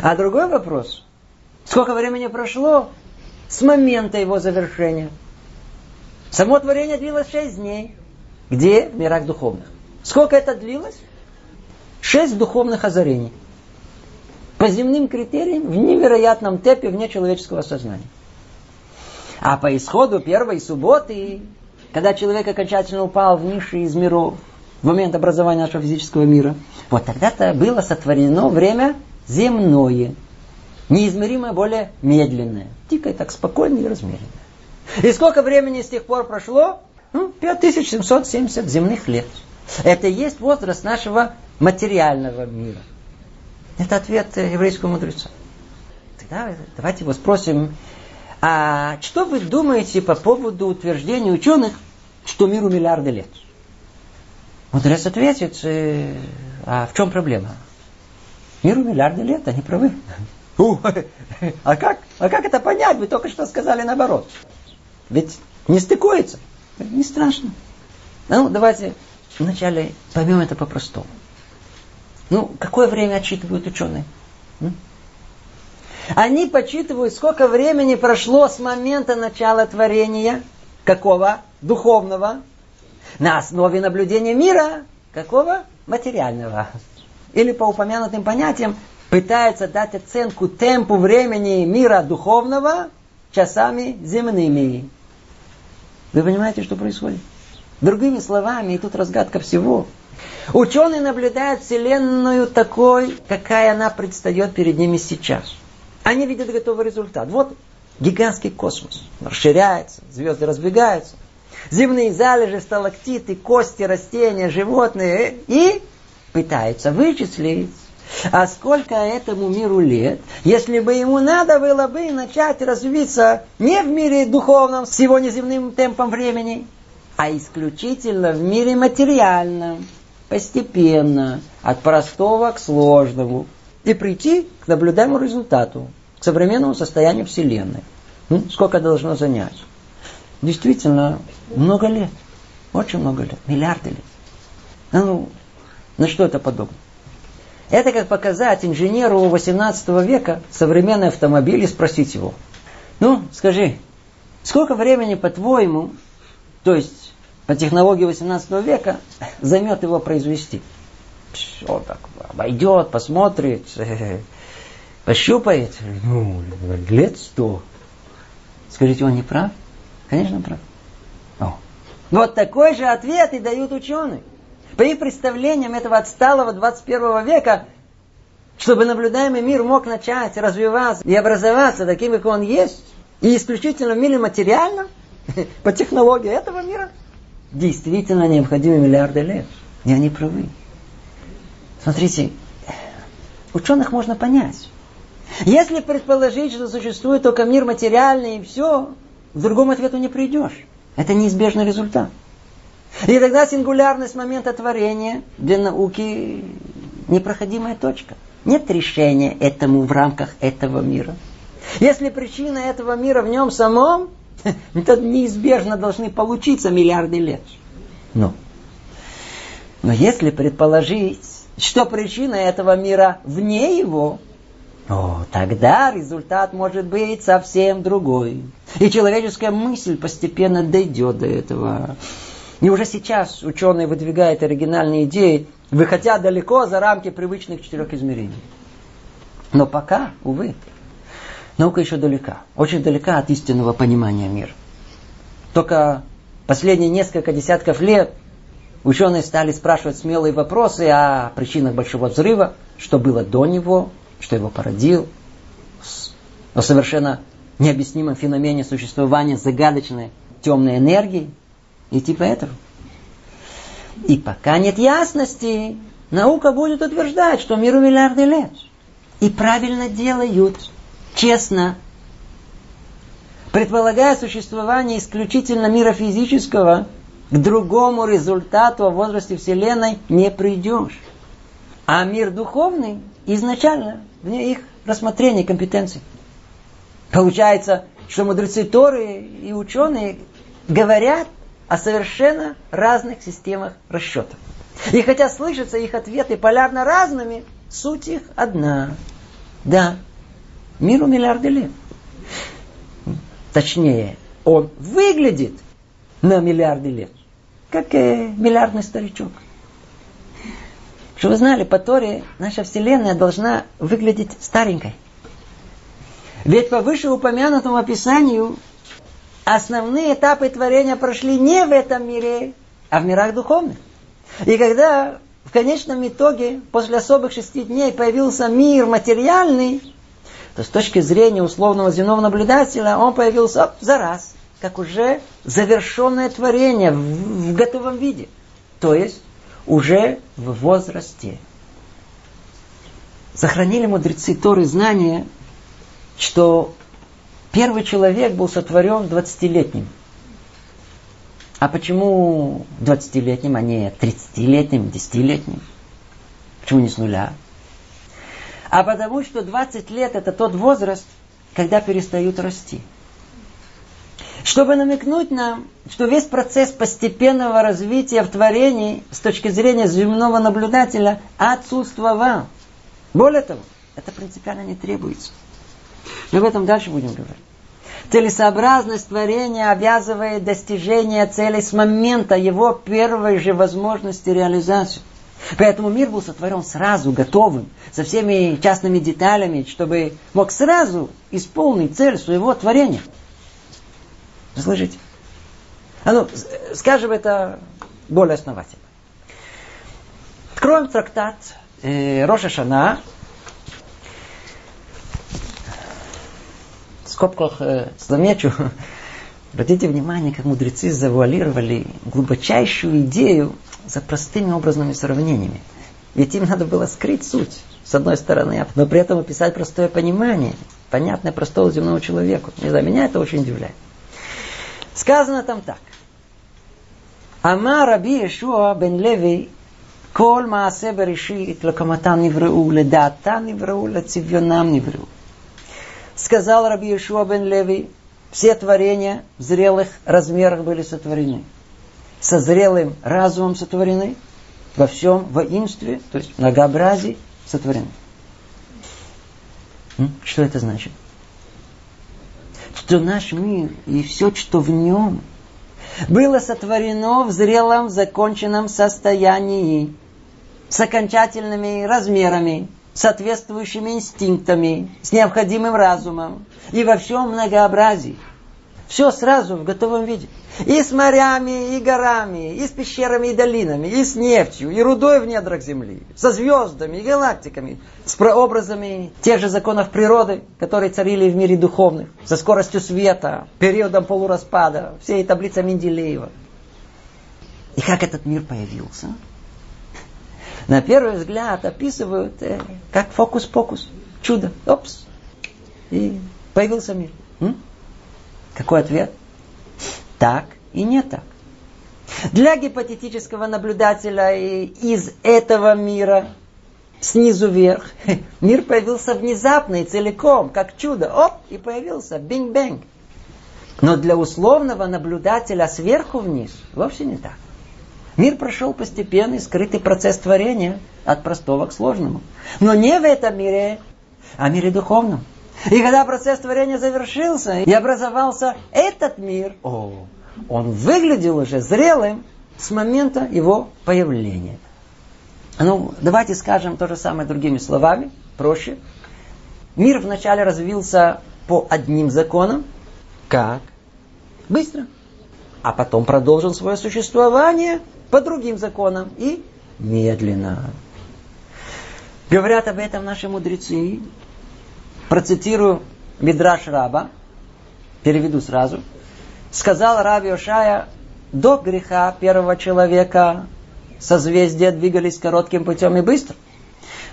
А другой вопрос, сколько времени прошло с момента его завершения. Само творение длилось шесть дней. Где? В мирах духовных. Сколько это длилось? Шесть духовных озарений. По земным критериям, в невероятном темпе вне человеческого сознания. А по исходу первой субботы, когда человек окончательно упал в ниши из миров, в момент образования нашего физического мира, вот тогда-то было сотворено время земное неизмеримо более медленное. Тикая так спокойно и размеренно. И сколько времени с тех пор прошло? Ну, 5770 земных лет. Это и есть возраст нашего материального мира. Это ответ еврейского мудреца. Тогда давайте его спросим, а что вы думаете по поводу утверждения ученых, что миру миллиарды лет? Мудрец ответит, э, а в чем проблема? Миру миллиарды лет, они правы. У, а как? А как это понять? Вы только что сказали наоборот. Ведь не стыкуется. Не страшно. Ну, давайте вначале поймем это по-простому. Ну, какое время отчитывают ученые? Они подсчитывают, сколько времени прошло с момента начала творения. Какого? Духовного. На основе наблюдения мира. Какого? Материального. Или по упомянутым понятиям, пытается дать оценку темпу времени мира духовного часами земными. Вы понимаете, что происходит? Другими словами, и тут разгадка всего. Ученые наблюдают Вселенную такой, какая она предстает перед ними сейчас. Они видят готовый результат. Вот гигантский космос. Расширяется, звезды разбегаются. Земные залежи, сталактиты, кости, растения, животные. И пытаются вычислить, а сколько этому миру лет, если бы ему надо было бы начать развиться не в мире духовном с его неземным темпом времени, а исключительно в мире материальном, постепенно, от простого к сложному, и прийти к наблюдаемому результату, к современному состоянию Вселенной. Ну, сколько должно занять? Действительно, много лет. Очень много лет. Миллиарды лет. Ну, на что это подобно? Это как показать инженеру 18 века современный автомобиль и спросить его. Ну, скажи, сколько времени, по-твоему, то есть по технологии 18 века (laughs) займет его произвести. Он так обойдет, посмотрит, (laughs) пощупает. Ну, лет сто. Скажите, он не прав? Конечно, прав. О. Вот такой же ответ и дают ученые. По их представлениям этого отсталого 21 века, чтобы наблюдаемый мир мог начать развиваться и образоваться таким, как он есть, и исключительно в мире материальном, (laughs) по технологии этого мира, действительно необходимы миллиарды лет. И они правы. Смотрите, ученых можно понять. Если предположить, что существует только мир материальный и все, к другому ответу не придешь. Это неизбежный результат. И тогда сингулярность момента творения для науки непроходимая точка. Нет решения этому в рамках этого мира. Если причина этого мира в нем самом, (laughs) то неизбежно должны получиться миллиарды лет. Но, но если предположить, что причина этого мира вне его, о, тогда результат может быть совсем другой. И человеческая мысль постепенно дойдет до этого. И уже сейчас ученые выдвигают оригинальные идеи, выходя далеко за рамки привычных четырех измерений. Но пока, увы, наука еще далека. Очень далека от истинного понимания мира. Только последние несколько десятков лет ученые стали спрашивать смелые вопросы о причинах большого взрыва, что было до него, что его породил, о совершенно необъяснимом феномене существования загадочной темной энергии и типа этого. И пока нет ясности, наука будет утверждать, что миру миллиарды лет. И правильно делают, честно. Предполагая существование исключительно мира физического, к другому результату о возрасте Вселенной не придешь. А мир духовный изначально вне их рассмотрения компетенций. Получается, что мудрецы Торы и ученые говорят о совершенно разных системах расчетов. И хотя слышатся их ответы полярно разными, суть их одна. Да, миру миллиарды лет. Точнее, он выглядит на миллиарды лет, как э, миллиардный старичок. Что вы знали, по Торе наша Вселенная должна выглядеть старенькой. Ведь по вышеупомянутому описанию основные этапы творения прошли не в этом мире, а в мирах духовных. И когда в конечном итоге, после особых шести дней, появился мир материальный, то с точки зрения условного земного наблюдателя он появился оп, за раз, как уже завершенное творение в, в готовом виде. То есть уже в возрасте. Сохранили мудрецы Торы знания, что первый человек был сотворен 20-летним. А почему 20-летним, а не 30-летним, 10-летним? Почему не с нуля? А потому что 20 лет это тот возраст, когда перестают расти. Чтобы намекнуть нам, что весь процесс постепенного развития в творении с точки зрения земного наблюдателя отсутствовал. Более того, это принципиально не требуется. Мы об этом дальше будем говорить. Целесообразность творения обязывает достижение цели с момента его первой же возможности реализации. Поэтому мир был сотворен сразу, готовым, со всеми частными деталями, чтобы мог сразу исполнить цель своего творения. Слышите? А ну, скажем это более основательно. Откроем трактат э, Роша Шана, скобках э, замечу, обратите внимание, как мудрецы завуалировали глубочайшую идею за простыми образными сравнениями. Ведь им надо было скрыть суть, с одной стороны, но при этом описать простое понимание, понятное простому земному человеку. Не знаю, меня это очень удивляет. Сказано там так. אמר רבי ישוע בן לוי, כל מעשה בראשית לקמתם נבראו, לדעתם נבראו, לצביונם נבראו сказал Раби Ишуа бен Леви, все творения в зрелых размерах были сотворены. Со зрелым разумом сотворены, во всем воинстве, то есть многообразии сотворены. Что это значит? Что наш мир и все, что в нем, было сотворено в зрелом, законченном состоянии, с окончательными размерами, соответствующими инстинктами, с необходимым разумом и во всем многообразии. Все сразу в готовом виде. И с морями, и горами, и с пещерами, и долинами, и с нефтью, и рудой в недрах земли, со звездами и галактиками, с прообразами тех же законов природы, которые царили в мире духовных, со скоростью света, периодом полураспада, всей таблица Менделеева. И как этот мир появился? На первый взгляд описывают э, как фокус-покус, чудо, опс, и появился мир. М? Какой ответ? Так и не так. Для гипотетического наблюдателя из этого мира снизу вверх (laughs) мир появился внезапно и целиком, как чудо. Оп, и появился. Big Bang. Но для условного наблюдателя сверху вниз вовсе не так. Мир прошел постепенный скрытый процесс творения от простого к сложному. Но не в этом мире, а в мире духовном. И когда процесс творения завершился и образовался этот мир, о, он выглядел уже зрелым с момента его появления. Ну, давайте скажем то же самое другими словами, проще. Мир вначале развился по одним законам. Как? Быстро. А потом продолжил свое существование по другим законам и медленно. Говорят об этом наши мудрецы Процитирую Мидраш Раба, переведу сразу. Сказал Раби Ошая, до греха первого человека созвездия двигались коротким путем и быстро,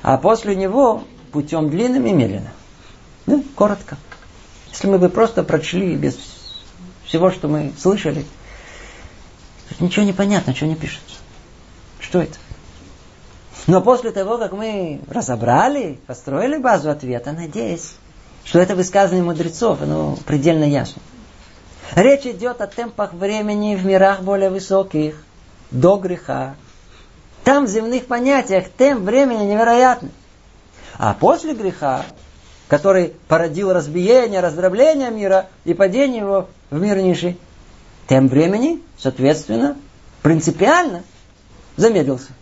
а после него путем длинным и медленно. Ну, коротко. Если мы бы просто прочли без всего, что мы слышали, ничего не понятно, что не пишется. Что это? Но после того, как мы разобрали, построили базу ответа, надеюсь, что это высказывание мудрецов, оно предельно ясно. Речь идет о темпах времени в мирах более высоких, до греха. Там в земных понятиях темп времени невероятный. А после греха, который породил разбиение, раздробление мира и падение его в мир низший, темп времени, соответственно, принципиально замедлился.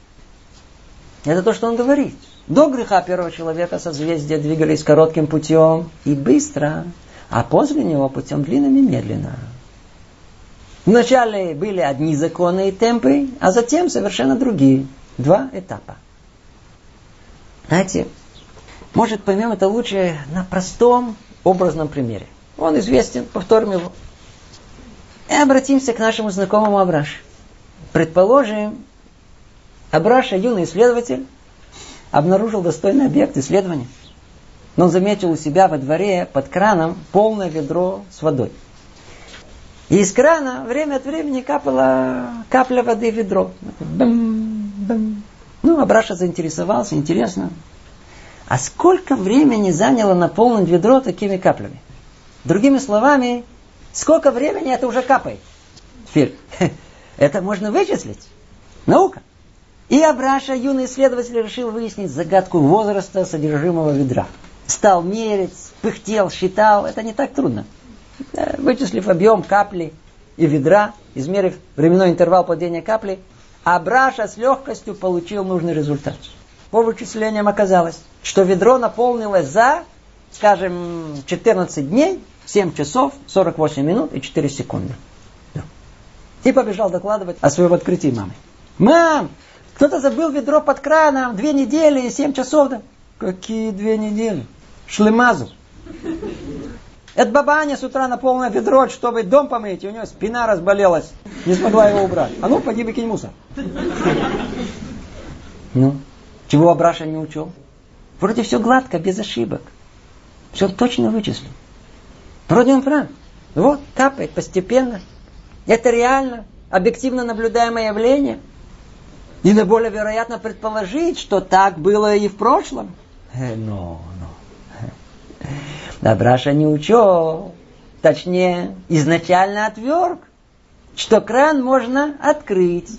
Это то, что он говорит. До греха первого человека созвездия двигались коротким путем и быстро, а после него путем длинным и медленно. Вначале были одни законы и темпы, а затем совершенно другие. Два этапа. Знаете, может поймем это лучше на простом образном примере. Он известен, повторим его. И обратимся к нашему знакомому Абраш. Предположим, Абраша, юный исследователь, обнаружил достойный объект исследования. Но он заметил у себя во дворе под краном полное ведро с водой. И из крана время от времени капала капля воды в ведро. Бам, бам. Ну, Абраша заинтересовался, интересно. А сколько времени заняло наполнить ведро такими каплями? Другими словами, сколько времени это уже капает? Теперь, (laughs) это можно вычислить. Наука. И Абраша, юный исследователь, решил выяснить загадку возраста содержимого ведра. Стал мерить, пыхтел, считал. Это не так трудно. Вычислив объем капли и ведра, измерив временной интервал падения капли, Абраша с легкостью получил нужный результат. По вычислениям оказалось, что ведро наполнилось за, скажем, 14 дней, 7 часов, 48 минут и 4 секунды. И побежал докладывать о своем открытии маме. Мам, кто-то забыл ведро под краном, две недели и семь часов. Да? Какие две недели? Шлемазу. Это баба Аня с утра наполнила ведро, чтобы дом помыть, и у нее спина разболелась. Не смогла его убрать. А ну, поди выкинь мусор. Ну, чего Абраша не учел? Вроде все гладко, без ошибок. Все точно вычислил. Вроде он прав. Вот, капает постепенно. Это реально, объективно наблюдаемое явление – и наиболее вероятно предположить, что так было и в прошлом. Э, но, но. Добраша не учел. Точнее, изначально отверг, что кран можно открыть.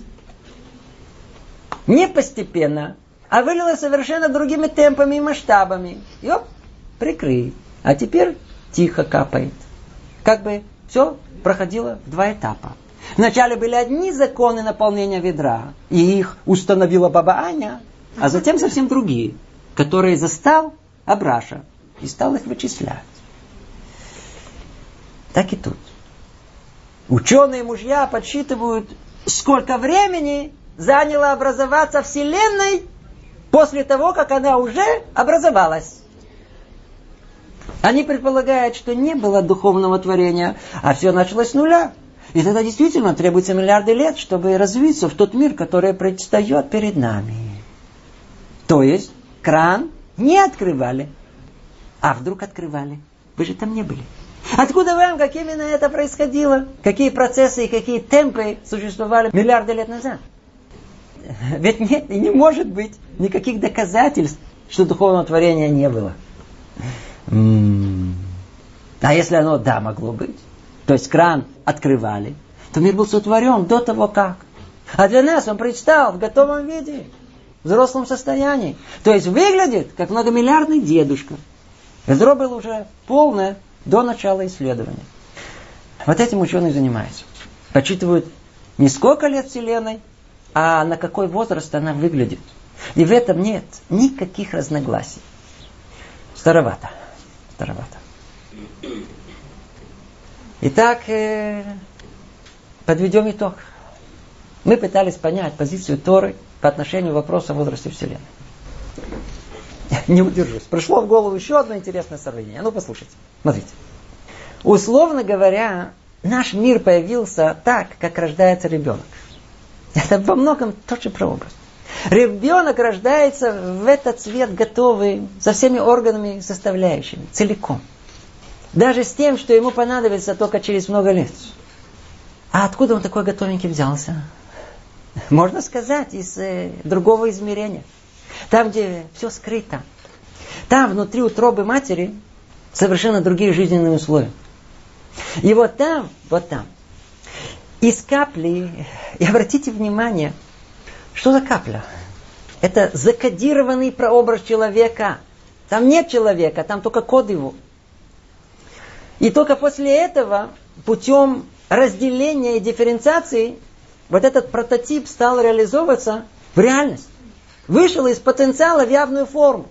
Не постепенно, а вылило совершенно другими темпами и масштабами. И оп, прикрыть. А теперь тихо капает. Как бы все проходило в два этапа. Вначале были одни законы наполнения ведра, и их установила баба Аня, а затем совсем другие, которые застал Абраша и стал их вычислять. Так и тут. Ученые мужья подсчитывают, сколько времени заняло образоваться Вселенной после того, как она уже образовалась. Они предполагают, что не было духовного творения, а все началось с нуля. И тогда действительно требуется миллиарды лет, чтобы развиться в тот мир, который предстает перед нами. То есть кран не открывали, а вдруг открывали. Вы же там не были. Откуда вам, как именно это происходило? Какие процессы и какие темпы существовали миллиарды лет назад? Ведь нет и не может быть никаких доказательств, что духовного творения не было. А если оно, да, могло быть, то есть кран открывали, то мир был сотворен до того как. А для нас он предстал в готовом виде, в взрослом состоянии. То есть выглядит как многомиллиардный дедушка. Ядро было уже полное до начала исследования. Вот этим ученые занимаются. Подсчитывают не сколько лет Вселенной, а на какой возраст она выглядит. И в этом нет никаких разногласий. Старовато. Старовато. Итак, э, подведем итог. Мы пытались понять позицию Торы по отношению к вопросу о возрасте Вселенной. Не удержусь. Пришло в голову еще одно интересное сравнение. Ну, послушайте. Смотрите. Условно говоря, наш мир появился так, как рождается ребенок. Это во многом тот же прообраз. Ребенок рождается в этот цвет готовый, со всеми органами составляющими, целиком. Даже с тем, что ему понадобится только через много лет. А откуда он такой готовенький взялся? Можно сказать, из э, другого измерения. Там, где все скрыто. Там, внутри утробы матери, совершенно другие жизненные условия. И вот там, вот там, из капли, и обратите внимание, что за капля? Это закодированный прообраз человека. Там нет человека, там только код его. И только после этого, путем разделения и дифференциации, вот этот прототип стал реализовываться в реальность. Вышел из потенциала в явную форму.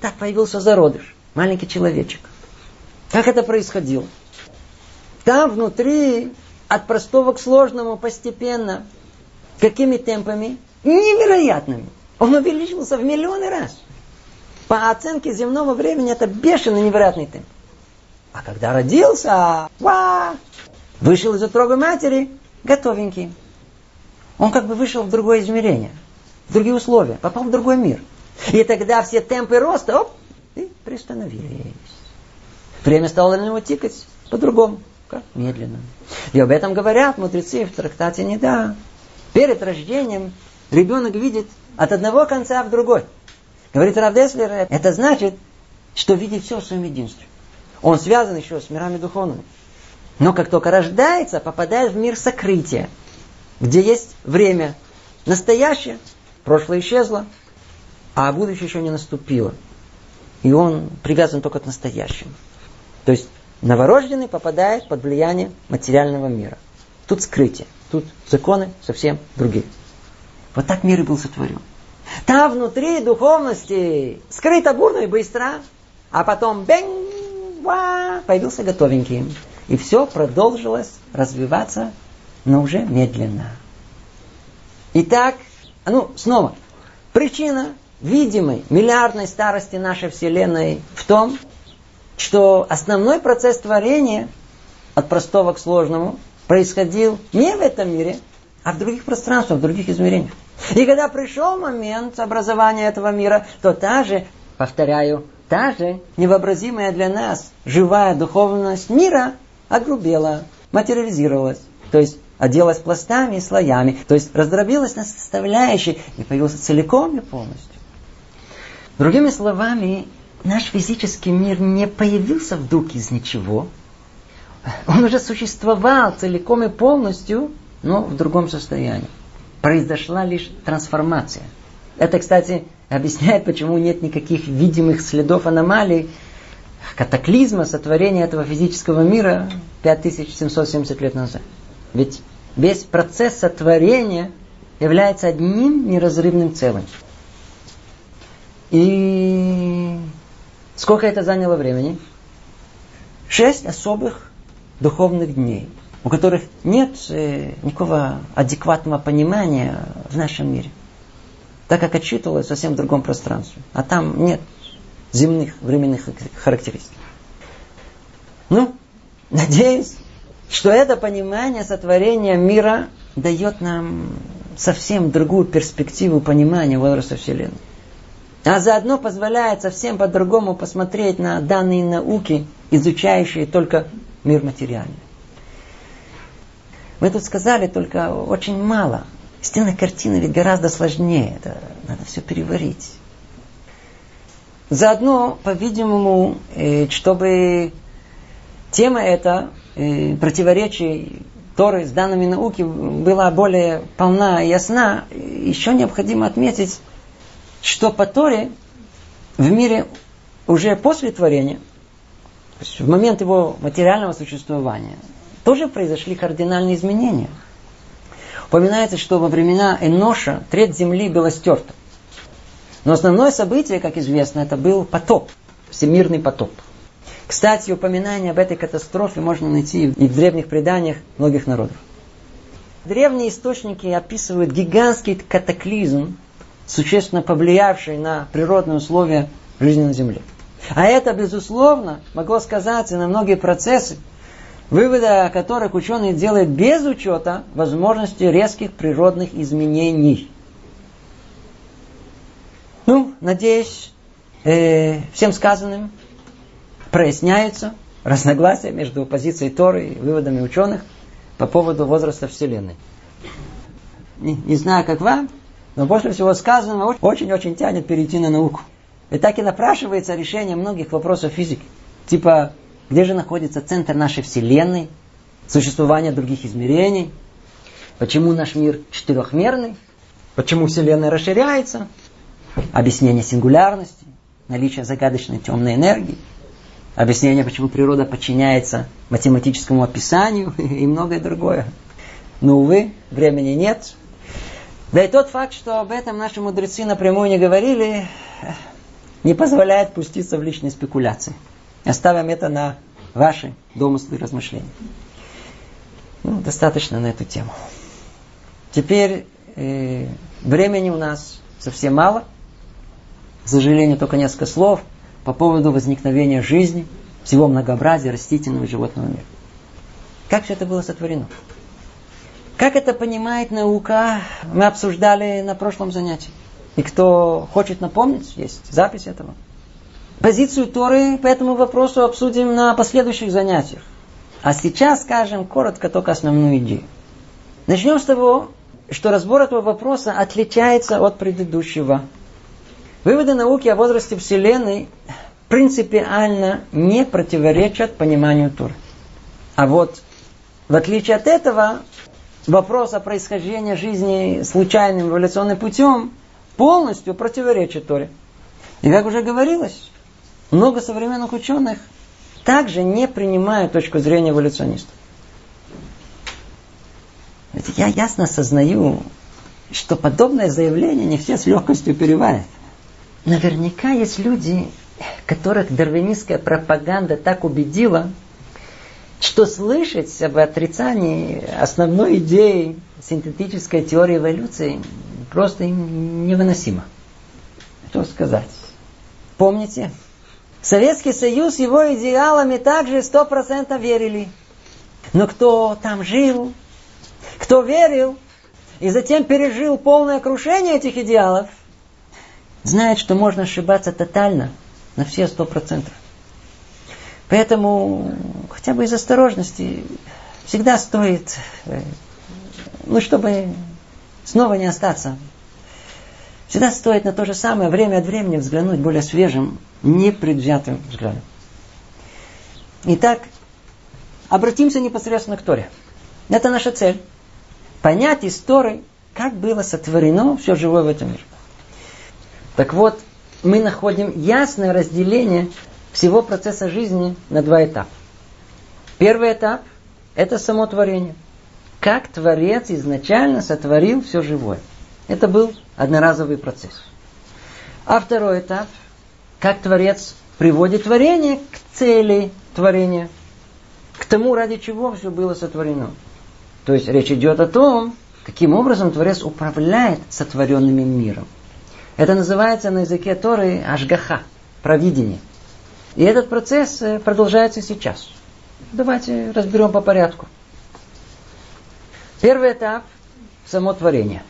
Так появился зародыш, маленький человечек. Как это происходило? Там внутри от простого к сложному постепенно. Какими темпами? Невероятными. Он увеличился в миллионы раз. По оценке земного времени это бешеный невероятный темп. А когда родился, ва, вышел из утробы матери, готовенький. Он как бы вышел в другое измерение, в другие условия, попал в другой мир. И тогда все темпы роста, оп, и приостановились. Время стало на него тикать по-другому, как медленно. И об этом говорят мудрецы в трактате не да. Перед рождением ребенок видит от одного конца в другой. Говорит Равдеслер, это значит, что видит все в своем единстве. Он связан еще с мирами духовными. Но как только рождается, попадает в мир сокрытия, где есть время настоящее, прошлое исчезло, а будущее еще не наступило. И он привязан только к настоящему. То есть новорожденный попадает под влияние материального мира. Тут скрытие, тут законы совсем другие. Вот так мир и был сотворен. Там внутри духовности скрыто бурно и быстро, а потом бень, ва, появился готовенький. И все продолжилось развиваться, но уже медленно. Итак, ну, снова, причина видимой миллиардной старости нашей Вселенной в том, что основной процесс творения от простого к сложному происходил не в этом мире, а в других пространствах, в других измерениях. И когда пришел момент образования этого мира, то та же, повторяю, та же невообразимая для нас живая духовность мира огрубела, материализировалась. То есть оделась пластами и слоями. То есть раздробилась на составляющие и появился целиком и полностью. Другими словами, наш физический мир не появился вдруг из ничего. (laughs) Он уже существовал целиком и полностью, но в другом состоянии. Произошла лишь трансформация. Это, кстати, объясняет, почему нет никаких видимых следов аномалий, катаклизма, сотворения этого физического мира 5770 лет назад. Ведь весь процесс сотворения является одним неразрывным целым. И сколько это заняло времени? Шесть особых духовных дней, у которых нет э, никакого адекватного понимания в нашем мире. Так как отчитывалось в совсем другом пространстве. А там нет земных временных характеристик. Ну, надеюсь, что это понимание сотворения мира дает нам совсем другую перспективу понимания возраста Вселенной. А заодно позволяет совсем по-другому посмотреть на данные науки, изучающие только мир материальный. Мы тут сказали только очень мало. Истинная картина ведь гораздо сложнее. Это надо все переварить. Заодно, по-видимому, э, чтобы тема эта э, противоречий Торы с данными науки была более полна и ясна, еще необходимо отметить, что по Торе в мире уже после творения, в момент его материального существования, тоже произошли кардинальные изменения. Упоминается, что во времена Эноша треть земли была стерта. Но основное событие, как известно, это был потоп, всемирный потоп. Кстати, упоминание об этой катастрофе можно найти и в древних преданиях многих народов. Древние источники описывают гигантский катаклизм, существенно повлиявший на природные условия жизни на Земле. А это, безусловно, могло сказаться на многие процессы, выводы о которых ученые делают без учета возможности резких природных изменений. Ну, надеюсь, э, всем сказанным проясняются разногласия между позицией Торы и выводами ученых по поводу возраста Вселенной. Не, не знаю, как вам, но после всего сказанного очень-очень тянет перейти на науку. И так и напрашивается решение многих вопросов физики. Типа, где же находится центр нашей Вселенной, существование других измерений, почему наш мир четырехмерный, почему Вселенная расширяется, объяснение сингулярности, наличие загадочной темной энергии, объяснение, почему природа подчиняется математическому описанию (laughs) и многое другое. Но, увы, времени нет. Да и тот факт, что об этом наши мудрецы напрямую не говорили, не позволяет пуститься в личные спекуляции. Оставим это на ваши домыслы и размышления. Ну, достаточно на эту тему. Теперь э, времени у нас совсем мало. К сожалению, только несколько слов по поводу возникновения жизни, всего многообразия растительного и животного мира. Как все это было сотворено? Как это понимает наука, мы обсуждали на прошлом занятии. И кто хочет напомнить, есть запись этого. Позицию Торы по этому вопросу обсудим на последующих занятиях. А сейчас скажем коротко только основную идею. Начнем с того, что разбор этого вопроса отличается от предыдущего. Выводы науки о возрасте Вселенной принципиально не противоречат пониманию Торы. А вот в отличие от этого, вопрос о происхождении жизни случайным эволюционным путем полностью противоречит Торе. И как уже говорилось, много современных ученых также не принимают точку зрения эволюционистов. Я ясно осознаю, что подобное заявление не все с легкостью переварят. Наверняка есть люди, которых дарвинистская пропаганда так убедила, что слышать об отрицании основной идеи синтетической теории эволюции просто невыносимо. Что сказать? Помните, Советский Союз его идеалами также сто процентов верили. Но кто там жил, кто верил и затем пережил полное крушение этих идеалов, знает, что можно ошибаться тотально на все сто процентов. Поэтому хотя бы из осторожности всегда стоит, э, ну, чтобы снова не остаться. Всегда стоит на то же самое время от времени взглянуть более свежим, непредвзятым взглядом. Итак, обратимся непосредственно к Торе. Это наша цель. Понять истории, как было сотворено все живое в этом мире. Так вот, мы находим ясное разделение всего процесса жизни на два этапа. Первый этап – это само творение. Как Творец изначально сотворил все живое. Это был одноразовый процесс. А второй этап, как Творец приводит творение к цели творения, к тому, ради чего все было сотворено. То есть речь идет о том, каким образом Творец управляет сотворенным миром. Это называется на языке Торы ашгаха, провидение. И этот процесс э, продолжается сейчас. Давайте разберем по порядку. Первый этап – само творение.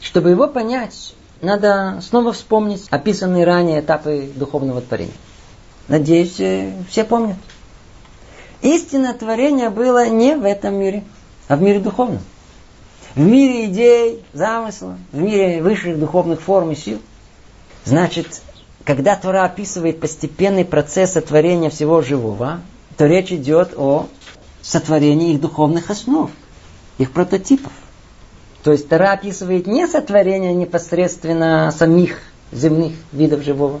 Чтобы его понять, надо снова вспомнить описанные ранее этапы духовного творения. Надеюсь, э, все помнят. Истинное творение было не в этом мире, а в мире духовном. В мире идей, замысла, в мире высших духовных форм и сил. Значит, когда Тора описывает постепенный процесс сотворения всего живого, то речь идет о сотворении их духовных основ, их прототипов. То есть Тора описывает не сотворение непосредственно самих земных видов живого,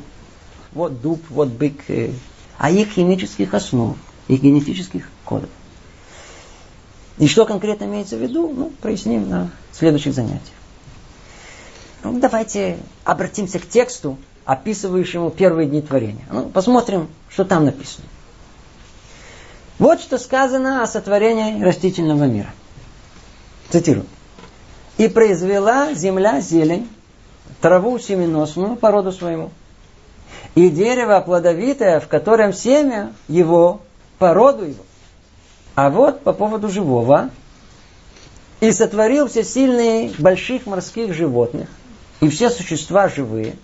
вот дуб, вот бык, э, а их химических основ, их генетических кодов. И что конкретно имеется в виду, ну, проясним на следующих занятиях. Ну, давайте обратимся к тексту, описывающему первые дни творения. Ну, посмотрим, что там написано. Вот что сказано о сотворении растительного мира. Цитирую. «И произвела земля зелень, траву семеносную по роду своему, и дерево плодовитое, в котором семя его по роду его. А вот по поводу живого. И сотворил все сильные больших морских животных, и все существа живые,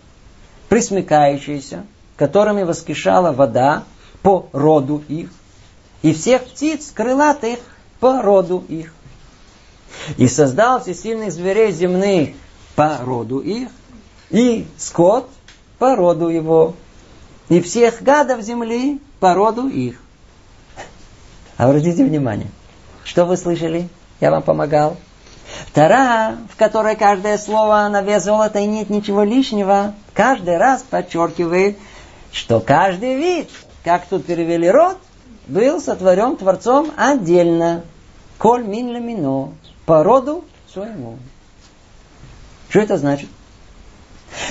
присмыкающиеся, которыми воскрешала вода по роду их, и всех птиц крылатых по роду их. И создал всесильных зверей земных по роду их, и скот по роду его, и всех гадов земли по роду их. Обратите внимание, что вы слышали? Я вам помогал. Тара, в которой каждое слово на вес золота и нет ничего лишнего, каждый раз подчеркивает, что каждый вид, как тут перевели род, был сотворен Творцом отдельно. Коль мин ламино, по роду своему. Что это значит?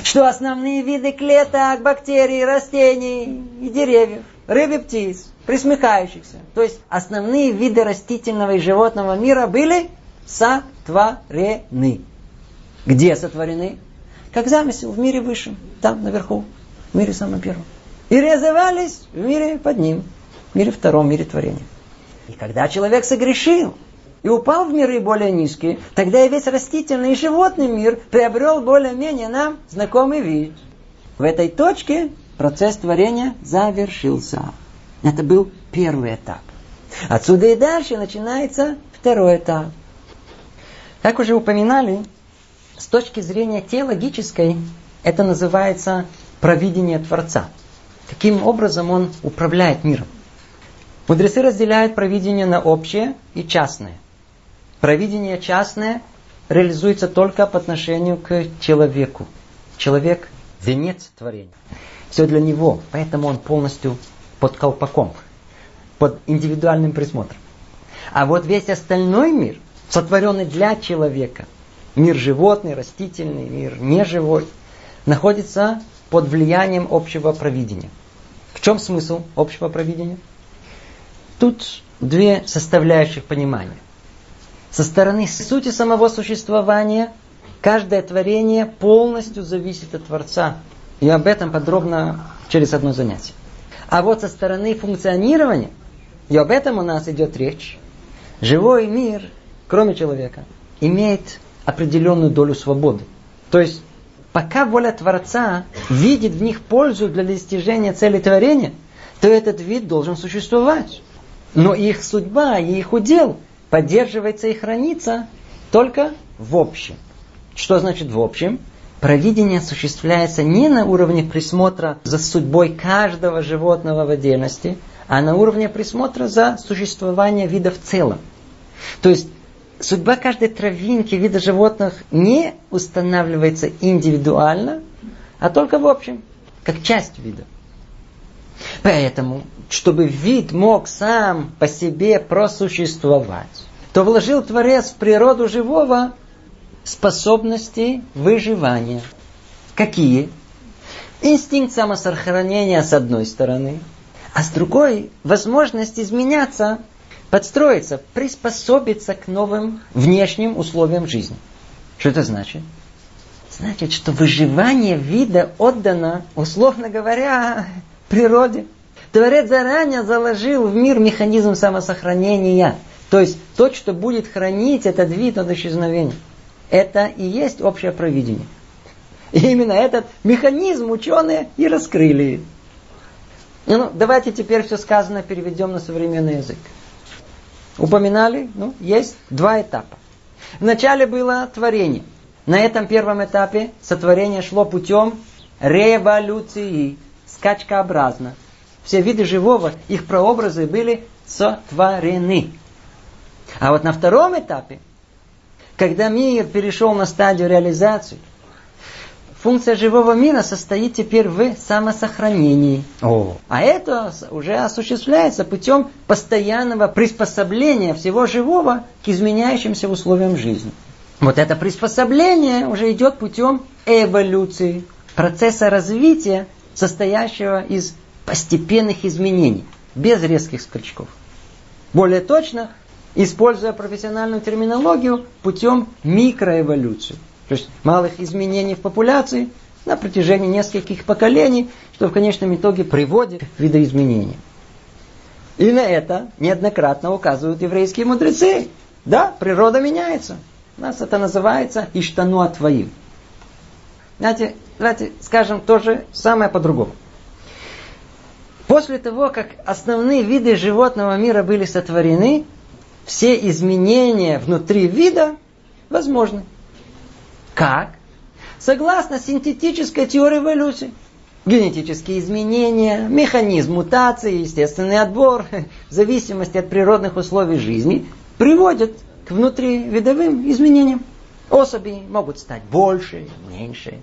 Что основные виды клеток, бактерий, растений и деревьев, рыб и птиц, присмыкающихся, то есть основные виды растительного и животного мира были сотворены. Где сотворены? Как замысел в мире высшем, там наверху, в мире самом первом. И реализовались в мире под ним, в мире втором, в мире творения. И когда человек согрешил и упал в миры более низкие, тогда и весь растительный и животный мир приобрел более-менее нам знакомый вид. В этой точке процесс творения завершился. Это был первый этап. Отсюда и дальше начинается второй этап. Как уже упоминали, с точки зрения теологической, это называется провидение Творца. Каким образом он управляет миром. Мудрецы разделяют провидение на общее и частное. Провидение частное реализуется только по отношению к человеку. Человек – венец творения. Все для него, поэтому он полностью под колпаком, под индивидуальным присмотром. А вот весь остальной мир, сотворенный для человека, мир животный, растительный, мир неживой, находится под влиянием общего провидения. В чем смысл общего провидения? Тут две составляющих понимания. Со стороны сути самого существования каждое творение полностью зависит от Творца. И об этом подробно через одно занятие. А вот со стороны функционирования, и об этом у нас идет речь, живой мир, кроме человека, имеет определенную долю свободы. То есть, пока воля Творца видит в них пользу для достижения цели творения, то этот вид должен существовать. Но их судьба и их удел поддерживается и хранится только в общем. Что значит в общем? Провидение осуществляется не на уровне присмотра за судьбой каждого животного в отдельности, а на уровне присмотра за существование вида в целом. То есть судьба каждой травинки вида животных не устанавливается индивидуально, а только в общем, как часть вида. Поэтому, чтобы вид мог сам по себе просуществовать, то вложил Творец в природу живого способности выживания. Какие? Инстинкт самосохранения с одной стороны, а с другой возможность изменяться, подстроиться, приспособиться к новым внешним условиям жизни. Что это значит? Значит, что выживание вида отдано, условно говоря, природе. Творец заранее заложил в мир механизм самосохранения. То есть то, что будет хранить этот вид от исчезновения. Это и есть общее провидение. И именно этот механизм ученые и раскрыли. Ну, давайте теперь все сказанное переведем на современный язык. Упоминали, ну, есть два этапа. Вначале было творение. На этом первом этапе сотворение шло путем революции, скачкообразно. Все виды живого, их прообразы были сотворены. А вот на втором этапе, когда мир перешел на стадию реализации, функция живого мира состоит теперь в самосохранении. О. А это уже осуществляется путем постоянного приспособления всего живого к изменяющимся условиям жизни. Вот это приспособление уже идет путем эволюции, процесса развития, состоящего из постепенных изменений, без резких скачков. Более точно, используя профессиональную терминологию путем микроэволюции. То есть малых изменений в популяции на протяжении нескольких поколений, что в конечном итоге приводит к видоизменениям. И на это неоднократно указывают еврейские мудрецы. Да, природа меняется. У нас это называется «иштану от твоим». Знаете, давайте скажем то же самое по-другому. После того, как основные виды животного мира были сотворены, все изменения внутри вида возможны. Как? Согласно синтетической теории эволюции. Генетические изменения, механизм мутации, естественный отбор, (laughs) в зависимости от природных условий жизни, приводят к внутривидовым изменениям. Особи могут стать больше, меньше.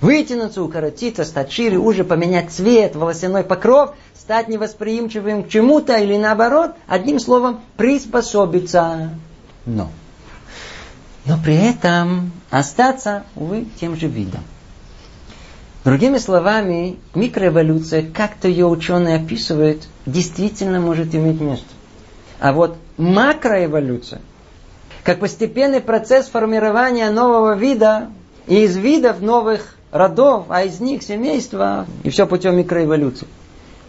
Вытянуться, укоротиться, стать шире, уже поменять цвет, волосяной покров, стать невосприимчивым к чему-то или наоборот, одним словом, приспособиться. Но. Но при этом остаться, увы, тем же видом. Другими словами, микроэволюция, как-то ее ученые описывают, действительно может иметь место. А вот макроэволюция, как постепенный процесс формирования нового вида и из видов новых родов, а из них семейства, и все путем микроэволюции.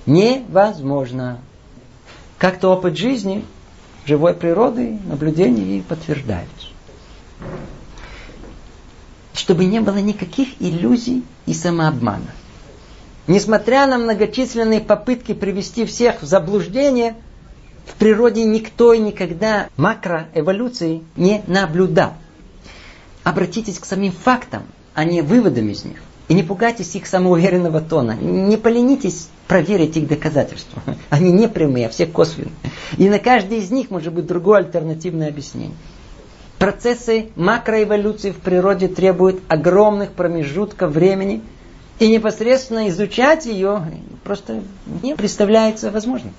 Невозможно. Как-то опыт жизни, живой природы, наблюдений и подтверждают. Чтобы не было никаких иллюзий и самообмана. Несмотря на многочисленные попытки привести всех в заблуждение – в природе никто и никогда макроэволюции не наблюдал. Обратитесь к самим фактам, а не выводам из них. И не пугайтесь их самоуверенного тона. Не поленитесь проверить их доказательства. (laughs) Они не прямые, а все косвенные. И на каждый из них может быть другое альтернативное объяснение. Процессы макроэволюции в природе требуют огромных промежутков времени, и непосредственно изучать ее просто не представляется возможным.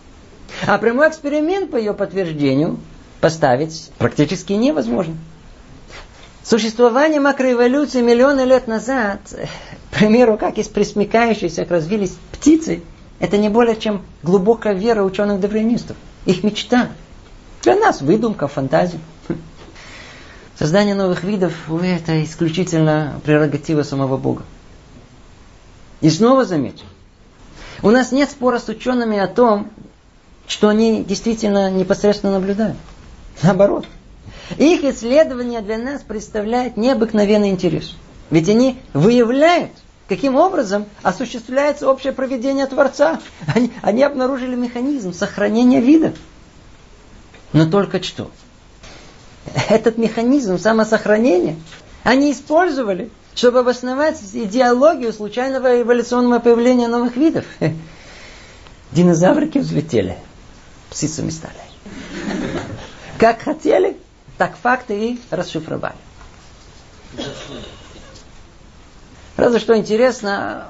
А прямой эксперимент по ее подтверждению поставить практически невозможно. Существование макроэволюции миллионы лет назад, (laughs) к примеру, как из пресмекающихся развились птицы, это не более чем глубокая вера ученых-дарвинистов. Их мечта. Для нас выдумка, фантазия. (laughs) Создание новых видов, это исключительно прерогатива самого Бога. И снова заметим, у нас нет спора с учеными о том, что они действительно непосредственно наблюдают. Наоборот. Их исследования для нас представляют необыкновенный интерес. Ведь они выявляют, каким образом осуществляется общее проведение Творца. Они, они обнаружили механизм сохранения вида. Но только что. Этот механизм самосохранения они использовали, чтобы обосновать идеологию случайного эволюционного появления новых видов. Динозаврики взлетели птицами стали. Как хотели, так факты и расшифровали. Разве что интересно,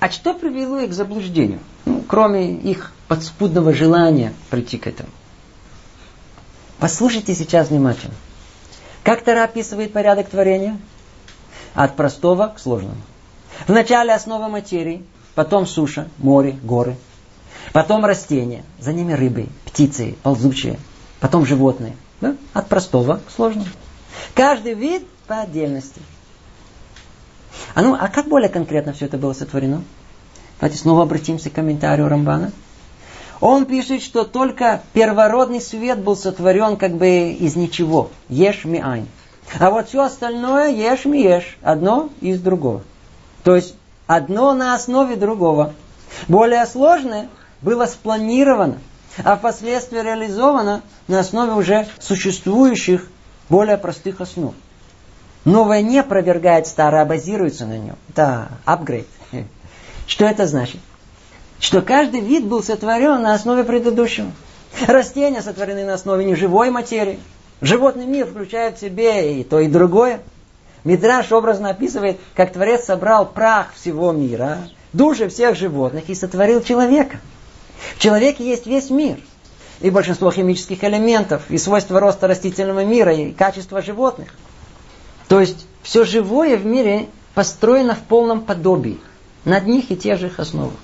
а что привело их к заблуждению? Ну, кроме их подспудного желания прийти к этому. Послушайте сейчас внимательно. Как Тара описывает порядок творения? От простого к сложному. Вначале основа материи, потом суша, море, горы. Потом растения, за ними рыбы, птицы, ползучие. Потом животные. Да? От простого к сложному. Каждый вид по отдельности. А ну, а как более конкретно все это было сотворено? Давайте снова обратимся к комментарию Рамбана. Он пишет, что только первородный свет был сотворен как бы из ничего. Ешь ми айн. А вот все остальное ешь ми ешь. Одно из другого. То есть одно на основе другого. Более сложное было спланировано, а впоследствии реализовано на основе уже существующих более простых основ. Новое не опровергает старое, а базируется на нем. Да, апгрейд. Что это значит? Что каждый вид был сотворен на основе предыдущего. Растения сотворены на основе неживой материи. Животный мир включает в себе и то, и другое. Мидраш образно описывает, как Творец собрал прах всего мира, души всех животных и сотворил человека. В человеке есть весь мир. И большинство химических элементов, и свойства роста растительного мира, и качества животных. То есть все живое в мире построено в полном подобии. На одних и тех же основах.